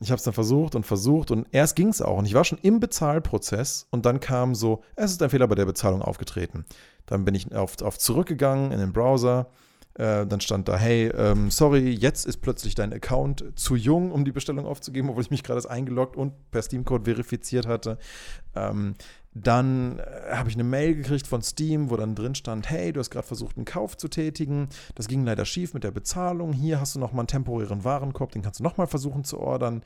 Ich habe es dann versucht und versucht und erst ging es auch. Und ich war schon im Bezahlprozess und dann kam so, es ist ein Fehler bei der Bezahlung aufgetreten. Dann bin ich auf, auf zurückgegangen in den Browser. Äh, dann stand da, hey, ähm, sorry, jetzt ist plötzlich dein Account zu jung, um die Bestellung aufzugeben, obwohl ich mich gerade eingeloggt und per Steam-Code verifiziert hatte. Ähm, dann äh, habe ich eine Mail gekriegt von Steam, wo dann drin stand, hey, du hast gerade versucht, einen Kauf zu tätigen. Das ging leider schief mit der Bezahlung. Hier hast du nochmal einen temporären Warenkorb, den kannst du nochmal versuchen zu ordern.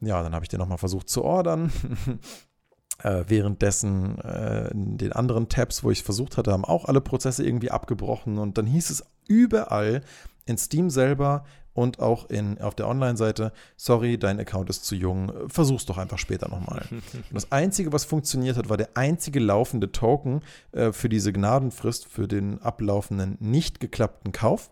Ja, dann habe ich den nochmal versucht zu ordern. äh, währenddessen äh, in den anderen Tabs, wo ich versucht hatte, haben auch alle Prozesse irgendwie abgebrochen und dann hieß es überall in Steam selber und auch in, auf der Online-Seite, sorry, dein Account ist zu jung, versuch's doch einfach später nochmal. und das Einzige, was funktioniert hat, war der einzige laufende Token äh, für diese Gnadenfrist für den ablaufenden nicht geklappten Kauf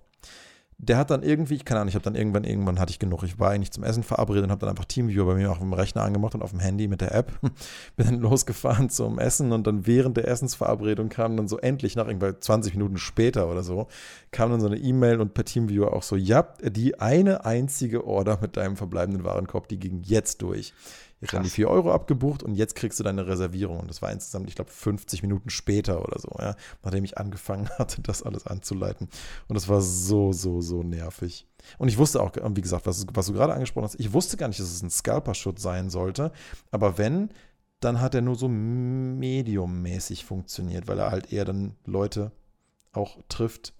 der hat dann irgendwie, keine Ahnung, ich habe dann irgendwann, irgendwann hatte ich genug. Ich war eigentlich zum Essen verabredet und habe dann einfach Teamviewer bei mir auf dem Rechner angemacht und auf dem Handy mit der App. Bin dann losgefahren zum Essen und dann während der Essensverabredung kam dann so endlich nach irgendwann 20 Minuten später oder so, kam dann so eine E-Mail und per Teamviewer auch so, ja, die eine einzige Order mit deinem verbleibenden Warenkorb, die ging jetzt durch. Jetzt Krass. haben die 4 Euro abgebucht und jetzt kriegst du deine Reservierung. Und das war insgesamt, ich glaube, 50 Minuten später oder so, ja, nachdem ich angefangen hatte, das alles anzuleiten. Und das war so, so, so nervig. Und ich wusste auch, wie gesagt, was, was du gerade angesprochen hast, ich wusste gar nicht, dass es ein Scalper-Schutz sein sollte. Aber wenn, dann hat er nur so mediummäßig funktioniert, weil er halt eher dann Leute auch trifft,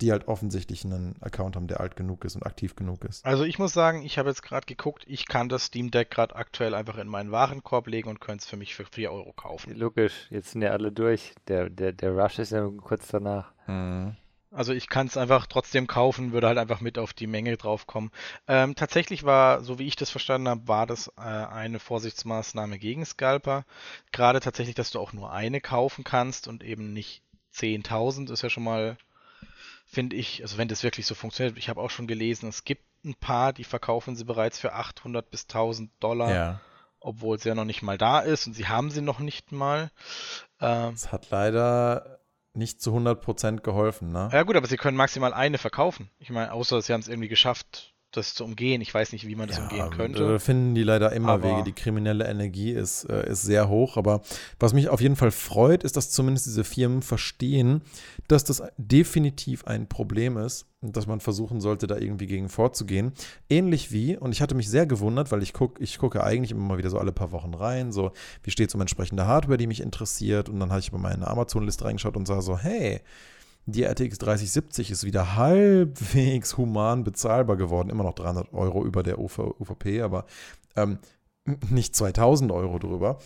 die halt offensichtlich einen Account haben, der alt genug ist und aktiv genug ist. Also ich muss sagen, ich habe jetzt gerade geguckt, ich kann das Steam Deck gerade aktuell einfach in meinen Warenkorb legen und könnte es für mich für 4 Euro kaufen. Logisch, jetzt sind ja alle durch. Der, der, der Rush ist ja kurz danach. Mhm. Also ich kann es einfach trotzdem kaufen, würde halt einfach mit auf die Menge draufkommen. Ähm, tatsächlich war, so wie ich das verstanden habe, war das äh, eine Vorsichtsmaßnahme gegen Scalper. Gerade tatsächlich, dass du auch nur eine kaufen kannst und eben nicht 10.000, ist ja schon mal finde ich, also wenn das wirklich so funktioniert, ich habe auch schon gelesen, es gibt ein paar, die verkaufen sie bereits für 800 bis 1000 Dollar, ja. obwohl sie ja noch nicht mal da ist und sie haben sie noch nicht mal. Ähm, es hat leider nicht zu 100% geholfen, ne? Ja gut, aber sie können maximal eine verkaufen. Ich meine, außer sie haben es irgendwie geschafft, das zu umgehen. Ich weiß nicht, wie man das ja, umgehen könnte. Finden die leider immer aber Wege. Die kriminelle Energie ist, äh, ist sehr hoch. Aber was mich auf jeden Fall freut, ist, dass zumindest diese Firmen verstehen, dass das definitiv ein Problem ist und dass man versuchen sollte, da irgendwie gegen vorzugehen. Ähnlich wie, und ich hatte mich sehr gewundert, weil ich gucke, ich gucke eigentlich immer mal wieder so alle paar Wochen rein, so wie steht es um entsprechende Hardware, die mich interessiert. Und dann habe ich bei meine Amazon-Liste reingeschaut und sah so, hey, die RTX 3070 ist wieder halbwegs human bezahlbar geworden. Immer noch 300 Euro über der UVP, aber ähm, nicht 2000 Euro drüber.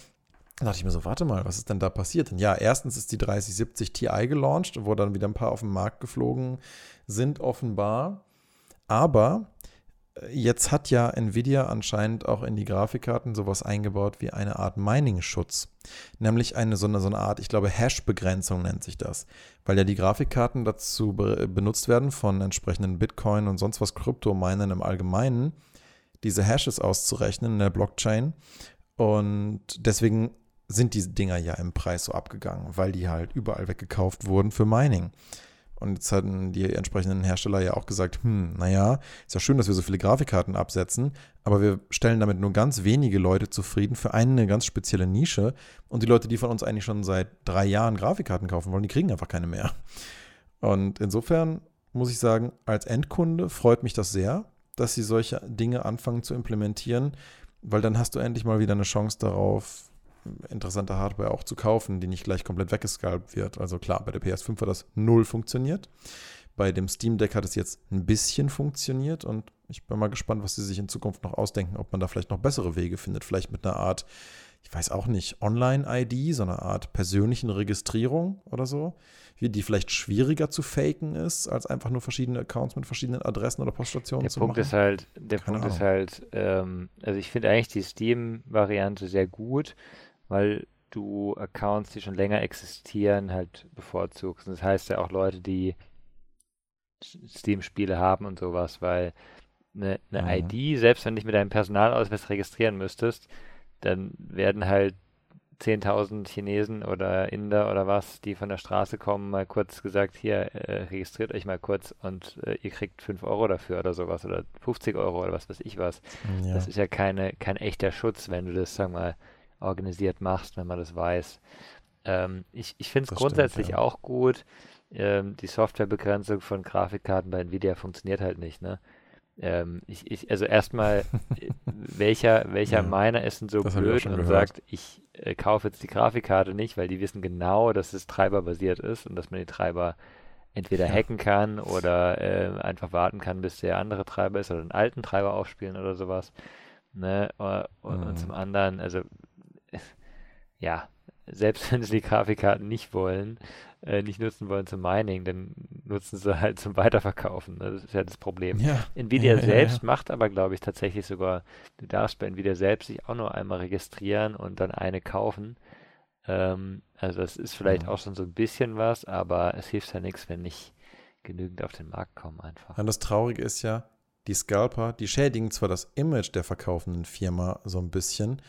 Da dachte ich mir so, warte mal, was ist denn da passiert? Und ja, erstens ist die 3070 Ti gelauncht, wo dann wieder ein paar auf den Markt geflogen sind, offenbar. Aber Jetzt hat ja Nvidia anscheinend auch in die Grafikkarten sowas eingebaut wie eine Art Mining-Schutz. Nämlich eine so, eine so eine Art, ich glaube, Hash-Begrenzung nennt sich das. Weil ja die Grafikkarten dazu be benutzt werden von entsprechenden Bitcoin und sonst was Kryptominen im Allgemeinen, diese Hashes auszurechnen in der Blockchain. Und deswegen sind diese Dinger ja im Preis so abgegangen, weil die halt überall weggekauft wurden für Mining. Und jetzt hatten die entsprechenden Hersteller ja auch gesagt, hm, naja, ist ja schön, dass wir so viele Grafikkarten absetzen, aber wir stellen damit nur ganz wenige Leute zufrieden für eine ganz spezielle Nische. Und die Leute, die von uns eigentlich schon seit drei Jahren Grafikkarten kaufen wollen, die kriegen einfach keine mehr. Und insofern muss ich sagen, als Endkunde freut mich das sehr, dass sie solche Dinge anfangen zu implementieren, weil dann hast du endlich mal wieder eine Chance darauf, interessante Hardware auch zu kaufen, die nicht gleich komplett weggescalpt wird. Also klar, bei der PS5 hat das null funktioniert. Bei dem Steam Deck hat es jetzt ein bisschen funktioniert und ich bin mal gespannt, was sie sich in Zukunft noch ausdenken, ob man da vielleicht noch bessere Wege findet. Vielleicht mit einer Art, ich weiß auch nicht, Online-ID, so eine Art persönlichen Registrierung oder so, die vielleicht schwieriger zu faken ist, als einfach nur verschiedene Accounts mit verschiedenen Adressen oder Poststationen der zu Punkt machen. Ist halt, der Keine Punkt Ahnung. ist halt, ähm, also ich finde eigentlich die Steam-Variante sehr gut weil du Accounts, die schon länger existieren, halt bevorzugst. Und das heißt ja auch Leute, die Steam-Spiele haben und sowas, weil eine, eine mhm. ID, selbst wenn du dich mit deinem Personalausweis registrieren müsstest, dann werden halt 10.000 Chinesen oder Inder oder was, die von der Straße kommen, mal kurz gesagt, hier, äh, registriert euch mal kurz und äh, ihr kriegt 5 Euro dafür oder sowas oder 50 Euro oder was weiß ich was. Ja. Das ist ja keine, kein echter Schutz, wenn du das, sag mal, organisiert machst, wenn man das weiß. Ähm, ich ich finde es grundsätzlich stimmt, ja. auch gut. Ähm, die Softwarebegrenzung von Grafikkarten bei Nvidia funktioniert halt nicht, ne? Ähm, ich, ich, also erstmal, welcher, welcher ja, Miner ist denn so blöd und gehört. sagt, ich äh, kaufe jetzt die Grafikkarte nicht, weil die wissen genau, dass es treiberbasiert ist und dass man die Treiber entweder ja. hacken kann oder äh, einfach warten kann, bis der andere Treiber ist oder einen alten Treiber aufspielen oder sowas. Ne? Und, mhm. und zum anderen, also ja, selbst wenn sie die Grafikkarten nicht wollen, äh, nicht nutzen wollen zum Mining, dann nutzen sie halt zum Weiterverkaufen. Das ist ja das Problem. Ja. Nvidia ja, selbst ja, macht aber, glaube ich, tatsächlich sogar, du darfst bei Nvidia selbst sich auch nur einmal registrieren und dann eine kaufen. Ähm, also das ist vielleicht auch schon so ein bisschen was, aber es hilft ja nichts, wenn nicht genügend auf den Markt kommen einfach. Und das Traurige ist ja, die Scalper, die schädigen zwar das Image der verkaufenden Firma so ein bisschen,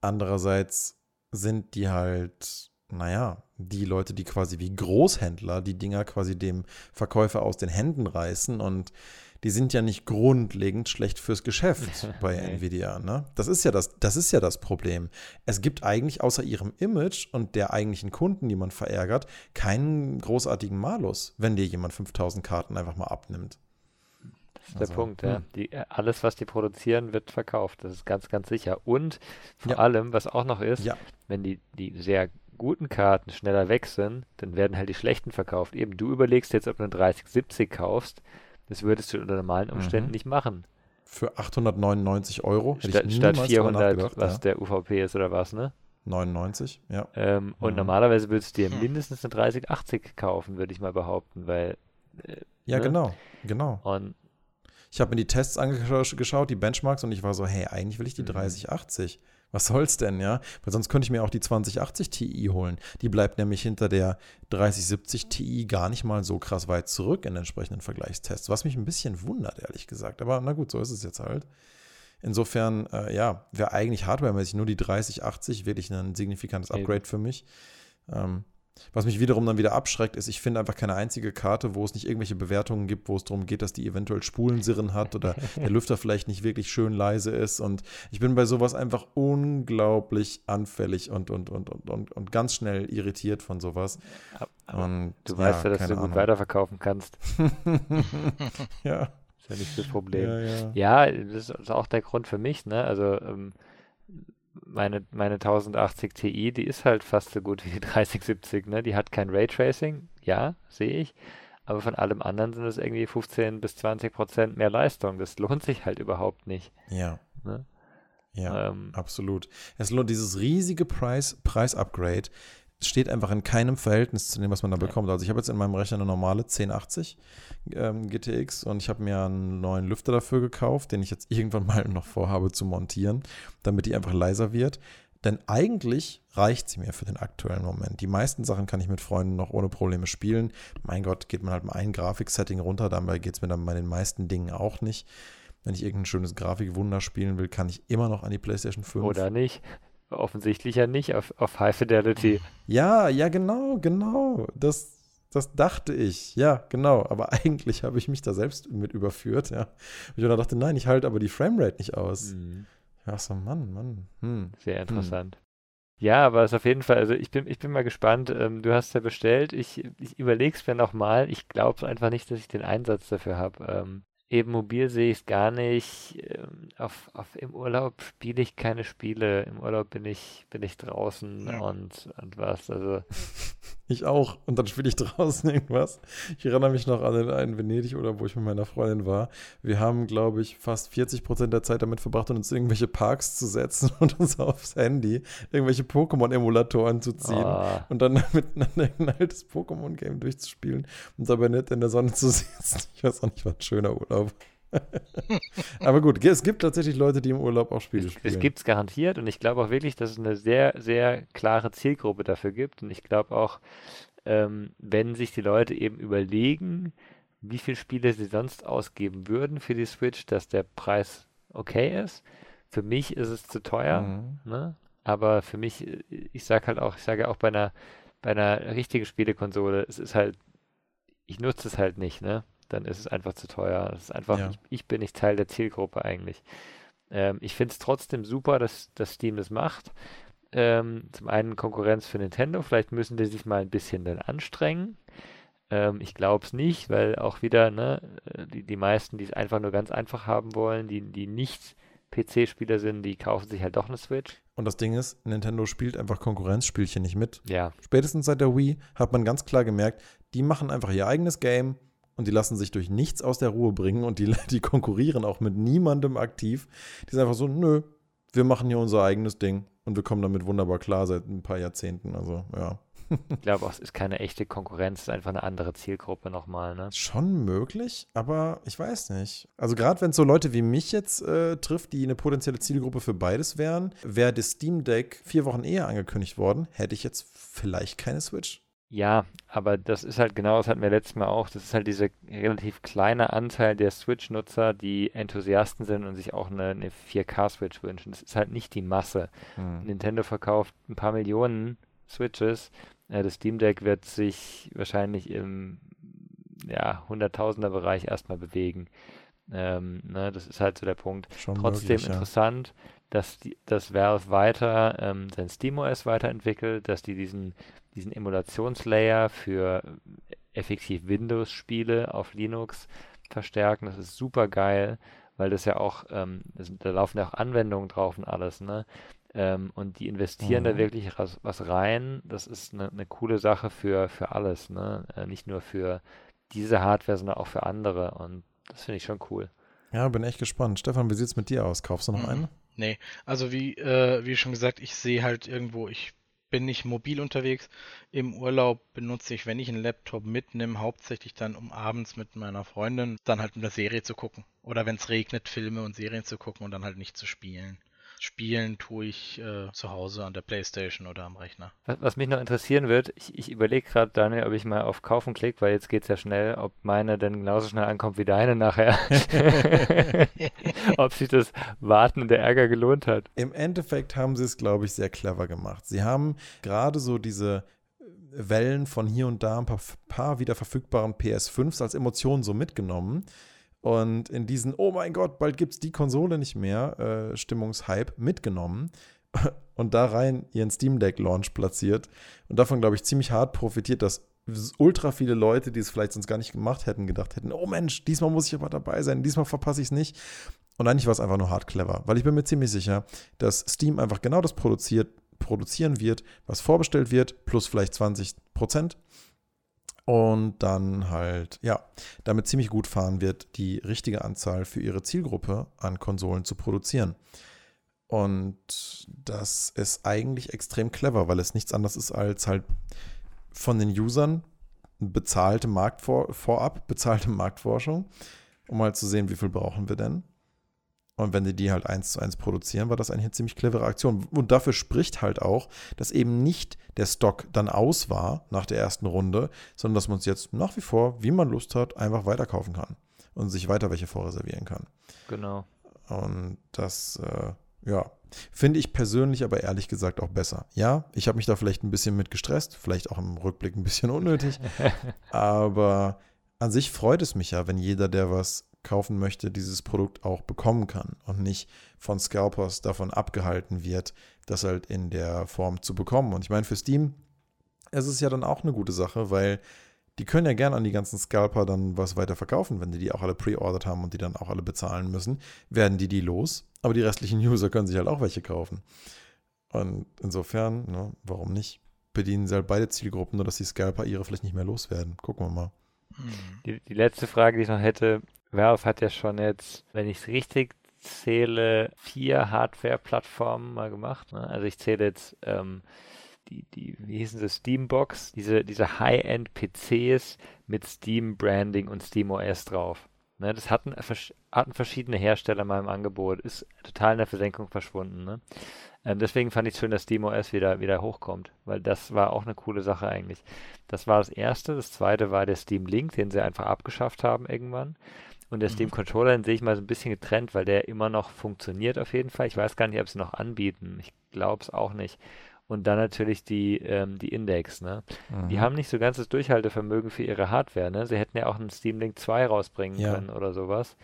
andererseits sind die halt, naja, die Leute, die quasi wie Großhändler die Dinger quasi dem Verkäufer aus den Händen reißen und die sind ja nicht grundlegend schlecht fürs Geschäft bei. Nvidia. Ne? Das ist ja das, das ist ja das Problem. Es gibt eigentlich außer ihrem Image und der eigentlichen Kunden, die man verärgert, keinen großartigen Malus, wenn dir jemand 5000 Karten einfach mal abnimmt. Das ist also, der Punkt, ja. Hm. Die, alles, was die produzieren, wird verkauft. Das ist ganz, ganz sicher. Und vor ja. allem, was auch noch ist, ja. wenn die, die sehr guten Karten schneller weg sind, dann werden halt die schlechten verkauft. Eben, du überlegst jetzt, ob du eine 3070 kaufst. Das würdest du unter normalen Umständen mhm. nicht machen. Für 899 Euro? Hätte Sta statt 400, was ja. der UVP ist oder was, ne? 99, ja. Ähm, und mhm. normalerweise würdest du dir mindestens eine 3080 kaufen, würde ich mal behaupten, weil. Äh, ja, ne? genau, genau. Und ich habe mir die Tests angeschaut, die Benchmarks, und ich war so, hey, eigentlich will ich die 3080. Mhm. Was soll's denn, ja? Weil sonst könnte ich mir auch die 2080 Ti holen. Die bleibt nämlich hinter der 3070 Ti gar nicht mal so krass weit zurück in entsprechenden Vergleichstests, was mich ein bisschen wundert, ehrlich gesagt. Aber na gut, so ist es jetzt halt. Insofern, äh, ja, wäre eigentlich hardwaremäßig nur die 3080 wirklich ein signifikantes Upgrade für mich. Ähm, was mich wiederum dann wieder abschreckt, ist, ich finde einfach keine einzige Karte, wo es nicht irgendwelche Bewertungen gibt, wo es darum geht, dass die eventuell Spulensirren hat oder der Lüfter vielleicht nicht wirklich schön leise ist. Und ich bin bei sowas einfach unglaublich anfällig und, und, und, und, und, und ganz schnell irritiert von sowas. Und, du ja, weißt ja, dass du Ahnung. gut weiterverkaufen kannst. ja. Ist ja nicht das Problem. Ja, ja. ja, das ist auch der Grund für mich, ne? Also ähm, meine, meine 1080 Ti, die ist halt fast so gut wie die 3070, ne? Die hat kein Raytracing, ja, sehe ich. Aber von allem anderen sind es irgendwie 15 bis 20 Prozent mehr Leistung. Das lohnt sich halt überhaupt nicht. Ja. Ne? Ja, ähm, absolut. Es lohnt dieses riesige Preis, Preis-Upgrade steht einfach in keinem Verhältnis zu dem, was man da bekommt. Also ich habe jetzt in meinem Rechner eine normale 1080 ähm, GTX und ich habe mir einen neuen Lüfter dafür gekauft, den ich jetzt irgendwann mal noch vorhabe zu montieren, damit die einfach leiser wird. Denn eigentlich reicht sie mir für den aktuellen Moment. Die meisten Sachen kann ich mit Freunden noch ohne Probleme spielen. Mein Gott, geht man halt mal ein Grafiksetting runter, dabei geht es mir dann bei den meisten Dingen auch nicht. Wenn ich irgendein schönes Grafikwunder spielen will, kann ich immer noch an die PlayStation 5. Oder nicht. Offensichtlich ja nicht auf, auf High Fidelity. Ja, ja, genau, genau. Das, das dachte ich. Ja, genau. Aber eigentlich habe ich mich da selbst mit überführt, ja. Und ich dachte, nein, ich halte aber die Framerate nicht aus. Mhm. Ja, so, Mann, Mann. Hm. Sehr interessant. Hm. Ja, aber es ist auf jeden Fall, also ich bin, ich bin mal gespannt. Ähm, du hast ja bestellt. Ich, ich überlege es mir nochmal. Ich glaube einfach nicht, dass ich den Einsatz dafür habe. Ähm, Eben mobil sehe ich es gar nicht. Ähm, auf, auf, Im Urlaub spiele ich keine Spiele. Im Urlaub bin ich, bin ich draußen ja. und, und was. Also. Ich auch. Und dann spiele ich draußen irgendwas. Ich erinnere mich noch an einen Venedig-Urlaub, wo ich mit meiner Freundin war. Wir haben, glaube ich, fast 40 Prozent der Zeit damit verbracht, uns irgendwelche Parks zu setzen und uns aufs Handy irgendwelche Pokémon-Emulatoren zu ziehen oh. und dann miteinander ein altes Pokémon-Game durchzuspielen und dabei nicht in der Sonne zu sitzen. Ich weiß auch nicht, was ein schöner Urlaub. Aber gut, es gibt tatsächlich Leute, die im Urlaub auch Spiele es, spielen. Es gibt es garantiert und ich glaube auch wirklich, dass es eine sehr, sehr klare Zielgruppe dafür gibt. Und ich glaube auch, ähm, wenn sich die Leute eben überlegen, wie viele Spiele sie sonst ausgeben würden für die Switch, dass der Preis okay ist. Für mich ist es zu teuer, mhm. ne? aber für mich, ich sage halt auch, ich sage auch bei einer, bei einer richtigen Spielekonsole, es ist halt, ich nutze es halt nicht, ne? Dann ist es einfach zu teuer. Es ist einfach, ja. ich, ich, bin nicht Teil der Zielgruppe eigentlich. Ähm, ich finde es trotzdem super, dass, dass Steam das macht. Ähm, zum einen Konkurrenz für Nintendo, vielleicht müssen die sich mal ein bisschen dann anstrengen. Ähm, ich glaube es nicht, weil auch wieder ne, äh, die, die meisten, die es einfach nur ganz einfach haben wollen, die, die nicht PC-Spieler sind, die kaufen sich halt doch eine Switch. Und das Ding ist, Nintendo spielt einfach Konkurrenzspielchen nicht mit. Ja. Spätestens seit der Wii hat man ganz klar gemerkt, die machen einfach ihr eigenes Game und die lassen sich durch nichts aus der Ruhe bringen und die, die konkurrieren auch mit niemandem aktiv. Die sind einfach so, nö, wir machen hier unser eigenes Ding und wir kommen damit wunderbar klar seit ein paar Jahrzehnten. Also, ja. Ich glaube auch, es ist keine echte Konkurrenz, es ist einfach eine andere Zielgruppe nochmal. Ne? Schon möglich, aber ich weiß nicht. Also gerade wenn es so Leute wie mich jetzt äh, trifft, die eine potenzielle Zielgruppe für beides wären, wäre das Steam Deck vier Wochen eher angekündigt worden, hätte ich jetzt vielleicht keine Switch. Ja, aber das ist halt genau, das hatten wir letztes Mal auch, das ist halt dieser relativ kleine Anteil der Switch-Nutzer, die Enthusiasten sind und sich auch eine, eine 4K-Switch wünschen. Das ist halt nicht die Masse. Hm. Nintendo verkauft ein paar Millionen Switches. Äh, das Steam Deck wird sich wahrscheinlich im ja, Hunderttausender-Bereich erstmal bewegen. Ähm, ne, das ist halt so der Punkt. Schon Trotzdem möglich, interessant, ja. Dass, die, dass Valve weiter ähm, sein SteamOS weiterentwickelt, dass die diesen diesen Emulationslayer für effektiv Windows-Spiele auf Linux verstärken. Das ist super geil, weil das ja auch, ähm, das, da laufen ja auch Anwendungen drauf und alles, ne? Ähm, und die investieren mhm. da wirklich was, was, rein. Das ist eine, eine, coole Sache für, für alles, ne? Äh, nicht nur für diese Hardware, sondern auch für andere. Und das finde ich schon cool. Ja, bin echt gespannt. Stefan, wie sieht es mit dir aus? Kaufst du noch mhm. einen? Nee, also wie, äh, wie schon gesagt, ich sehe halt irgendwo, ich bin ich mobil unterwegs. Im Urlaub benutze ich, wenn ich einen Laptop mitnehme, hauptsächlich dann, um abends mit meiner Freundin dann halt eine Serie zu gucken. Oder wenn es regnet, Filme und Serien zu gucken und dann halt nicht zu spielen. Spielen tue ich äh, zu Hause an der Playstation oder am Rechner. Was, was mich noch interessieren wird, ich, ich überlege gerade, Daniel, ob ich mal auf Kaufen klicke, weil jetzt geht es ja schnell, ob meine denn genauso schnell ankommt wie deine nachher. ob sich das Warten der Ärger gelohnt hat. Im Endeffekt haben sie es, glaube ich, sehr clever gemacht. Sie haben gerade so diese Wellen von hier und da ein paar, paar wieder verfügbaren PS5s als Emotionen so mitgenommen und in diesen, oh mein Gott, bald gibt es die Konsole nicht mehr, äh, Stimmungshype mitgenommen und da rein ihren Steam Deck Launch platziert und davon, glaube ich, ziemlich hart profitiert, dass ultra viele Leute, die es vielleicht sonst gar nicht gemacht hätten, gedacht hätten, oh Mensch, diesmal muss ich aber dabei sein, diesmal verpasse ich es nicht. Und eigentlich war es einfach nur hart clever, weil ich bin mir ziemlich sicher, dass Steam einfach genau das produziert, produzieren wird, was vorbestellt wird, plus vielleicht 20 Prozent und dann halt, ja, damit ziemlich gut fahren wird, die richtige Anzahl für ihre Zielgruppe an Konsolen zu produzieren. Und das ist eigentlich extrem clever, weil es nichts anderes ist als halt von den Usern bezahlte Marktvor vorab, bezahlte Marktforschung, um halt zu sehen, wie viel brauchen wir denn. Und wenn die die halt eins zu eins produzieren, war das eigentlich eine ziemlich clevere Aktion. Und dafür spricht halt auch, dass eben nicht der Stock dann aus war nach der ersten Runde, sondern dass man es jetzt nach wie vor, wie man Lust hat, einfach weiterkaufen kann und sich weiter welche vorreservieren kann. Genau. Und das, äh, ja, finde ich persönlich aber ehrlich gesagt auch besser. Ja, ich habe mich da vielleicht ein bisschen mit gestresst, vielleicht auch im Rückblick ein bisschen unnötig, aber an sich freut es mich ja, wenn jeder, der was kaufen möchte, dieses Produkt auch bekommen kann und nicht von Scalpers davon abgehalten wird, das halt in der Form zu bekommen. Und ich meine, für Steam ist es ja dann auch eine gute Sache, weil die können ja gerne an die ganzen Scalper dann was weiter verkaufen, wenn die die auch alle pre-ordered haben und die dann auch alle bezahlen müssen, werden die die los. Aber die restlichen User können sich halt auch welche kaufen. Und insofern, ne, warum nicht? Bedienen sie halt beide Zielgruppen, nur dass die Scalper ihre vielleicht nicht mehr loswerden. Gucken wir mal. Die, die letzte Frage, die ich noch hätte, Valve hat ja schon jetzt, wenn ich es richtig zähle, vier Hardware-Plattformen mal gemacht. Ne? Also ich zähle jetzt ähm, die, die, wie hießen sie, Steambox, diese, diese High-End-PCs mit Steam-Branding und SteamOS drauf. Ne? Das hatten, hatten verschiedene Hersteller mal im Angebot, ist total in der Versenkung verschwunden. Ne? Ähm, deswegen fand ich es schön, dass SteamOS wieder, wieder hochkommt, weil das war auch eine coole Sache eigentlich. Das war das erste. Das zweite war der Steam Link, den sie einfach abgeschafft haben irgendwann. Und der mhm. Steam Controller, den sehe ich mal so ein bisschen getrennt, weil der immer noch funktioniert auf jeden Fall. Ich weiß gar nicht, ob sie noch anbieten. Ich glaube es auch nicht. Und dann natürlich die, ähm, die Index, ne? Mhm. Die haben nicht so ganz das Durchhaltevermögen für ihre Hardware, ne? Sie hätten ja auch einen Steam Link 2 rausbringen ja. können oder sowas.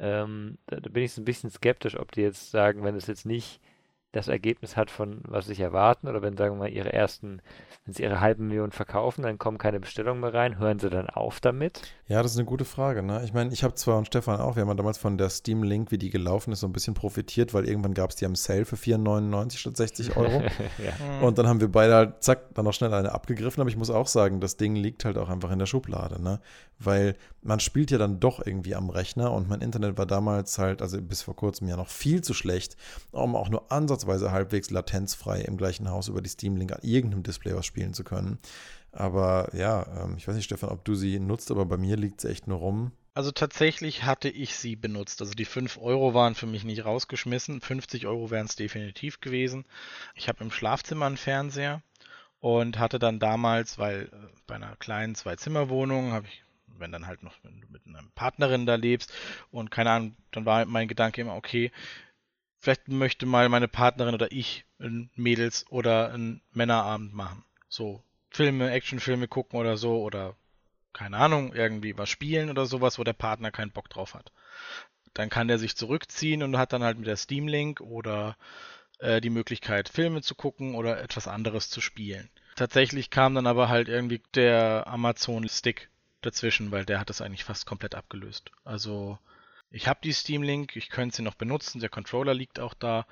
Ähm, da, da, bin ich so ein bisschen skeptisch, ob die jetzt sagen, wenn es jetzt nicht das Ergebnis hat von was sich erwarten oder wenn, sagen wir mal, ihre ersten, wenn sie ihre halben Millionen verkaufen, dann kommen keine Bestellungen mehr rein, hören sie dann auf damit? Ja, das ist eine gute Frage. Ne? Ich meine, ich habe zwar und Stefan auch, wir haben ja damals von der Steam Link, wie die gelaufen ist, so ein bisschen profitiert, weil irgendwann gab es die am Sale für 4,99 statt 60 Euro. ja. Und dann haben wir beide halt, zack, dann noch schnell eine abgegriffen. Aber ich muss auch sagen, das Ding liegt halt auch einfach in der Schublade, ne? Weil man spielt ja dann doch irgendwie am Rechner und mein Internet war damals halt, also bis vor kurzem ja noch viel zu schlecht, um auch nur ansatzweise halbwegs latenzfrei im gleichen Haus über die Steam Link an irgendeinem Display was spielen zu können. Aber ja, ähm, ich weiß nicht, Stefan, ob du sie nutzt, aber bei mir liegt sie echt nur rum. Also tatsächlich hatte ich sie benutzt. Also die 5 Euro waren für mich nicht rausgeschmissen. 50 Euro wären es definitiv gewesen. Ich habe im Schlafzimmer einen Fernseher und hatte dann damals, weil äh, bei einer kleinen Zwei-Zimmer-Wohnung habe ich, wenn dann halt noch mit einer Partnerin da lebst und keine Ahnung, dann war mein Gedanke immer, okay, vielleicht möchte mal meine Partnerin oder ich ein Mädels- oder einen Männerabend machen. So Filme, Actionfilme gucken oder so oder keine Ahnung, irgendwie was spielen oder sowas, wo der Partner keinen Bock drauf hat. Dann kann der sich zurückziehen und hat dann halt mit der Steam Link oder äh, die Möglichkeit, Filme zu gucken oder etwas anderes zu spielen. Tatsächlich kam dann aber halt irgendwie der Amazon Stick dazwischen, weil der hat das eigentlich fast komplett abgelöst. Also ich habe die Steam Link, ich könnte sie noch benutzen, der Controller liegt auch da,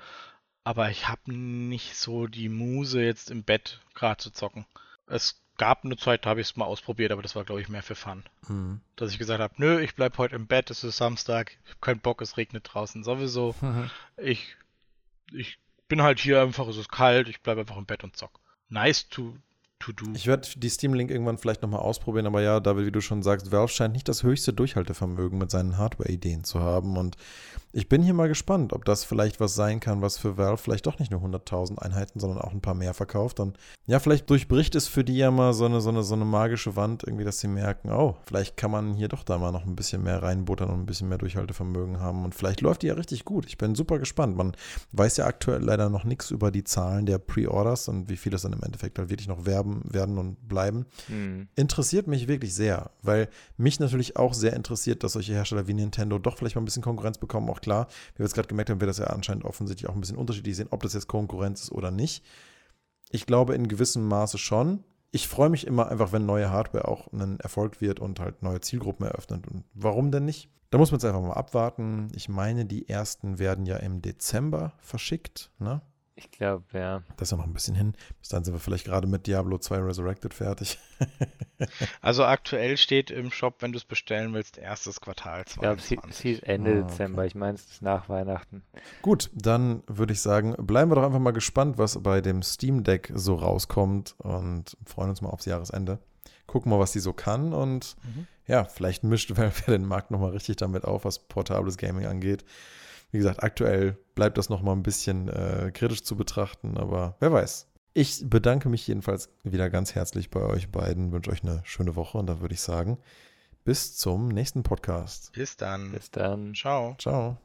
aber ich habe nicht so die Muse jetzt im Bett gerade zu zocken es gab eine Zeit, da habe ich es mal ausprobiert, aber das war, glaube ich, mehr für Fun. Mhm. Dass ich gesagt habe, nö, ich bleibe heute im Bett, es ist Samstag, ich habe keinen Bock, es regnet draußen sowieso. Mhm. Ich, ich bin halt hier einfach, es ist kalt, ich bleibe einfach im Bett und zock. Nice to to do. Ich werde die Steam Link irgendwann vielleicht nochmal ausprobieren, aber ja, David, wie du schon sagst, Valve scheint nicht das höchste Durchhaltevermögen mit seinen Hardware-Ideen zu haben. Und ich bin hier mal gespannt, ob das vielleicht was sein kann, was für Valve vielleicht doch nicht nur 100.000 Einheiten, sondern auch ein paar mehr verkauft. Und ja, vielleicht durchbricht es für die ja mal so eine, so eine, so eine magische Wand, irgendwie, dass sie merken, oh, vielleicht kann man hier doch da mal noch ein bisschen mehr reinbuttern und ein bisschen mehr Durchhaltevermögen haben. Und vielleicht läuft die ja richtig gut. Ich bin super gespannt. Man weiß ja aktuell leider noch nichts über die Zahlen der Pre-Orders und wie viel das dann im Endeffekt halt wirklich noch werben werden und bleiben. Mhm. Interessiert mich wirklich sehr, weil mich natürlich auch sehr interessiert, dass solche Hersteller wie Nintendo doch vielleicht mal ein bisschen Konkurrenz bekommen. Auch klar, wie wir es gerade gemerkt haben, wird das ja anscheinend offensichtlich auch ein bisschen unterschiedlich sehen, ob das jetzt Konkurrenz ist oder nicht. Ich glaube in gewissem Maße schon. Ich freue mich immer einfach, wenn neue Hardware auch ein Erfolg wird und halt neue Zielgruppen eröffnet. Und warum denn nicht? Da muss man jetzt einfach mal abwarten. Ich meine, die ersten werden ja im Dezember verschickt. Ne? Ich glaube, ja. Das ist ja noch ein bisschen hin. Bis dann sind wir vielleicht gerade mit Diablo 2 Resurrected fertig. also aktuell steht im Shop, wenn du es bestellen willst, erstes Quartal 2020. Ich glaube, es hieß Ende ah, okay. Dezember. Ich meine, es ist nach Weihnachten. Gut, dann würde ich sagen, bleiben wir doch einfach mal gespannt, was bei dem Steam Deck so rauskommt und freuen uns mal aufs Jahresende. Gucken mal, was die so kann und mhm. ja, vielleicht mischt Valve den Markt nochmal richtig damit auf, was portables Gaming angeht. Wie gesagt, aktuell bleibt das noch mal ein bisschen äh, kritisch zu betrachten, aber wer weiß. Ich bedanke mich jedenfalls wieder ganz herzlich bei euch beiden, wünsche euch eine schöne Woche und da würde ich sagen, bis zum nächsten Podcast. Bis dann. Bis dann. Ciao. Ciao.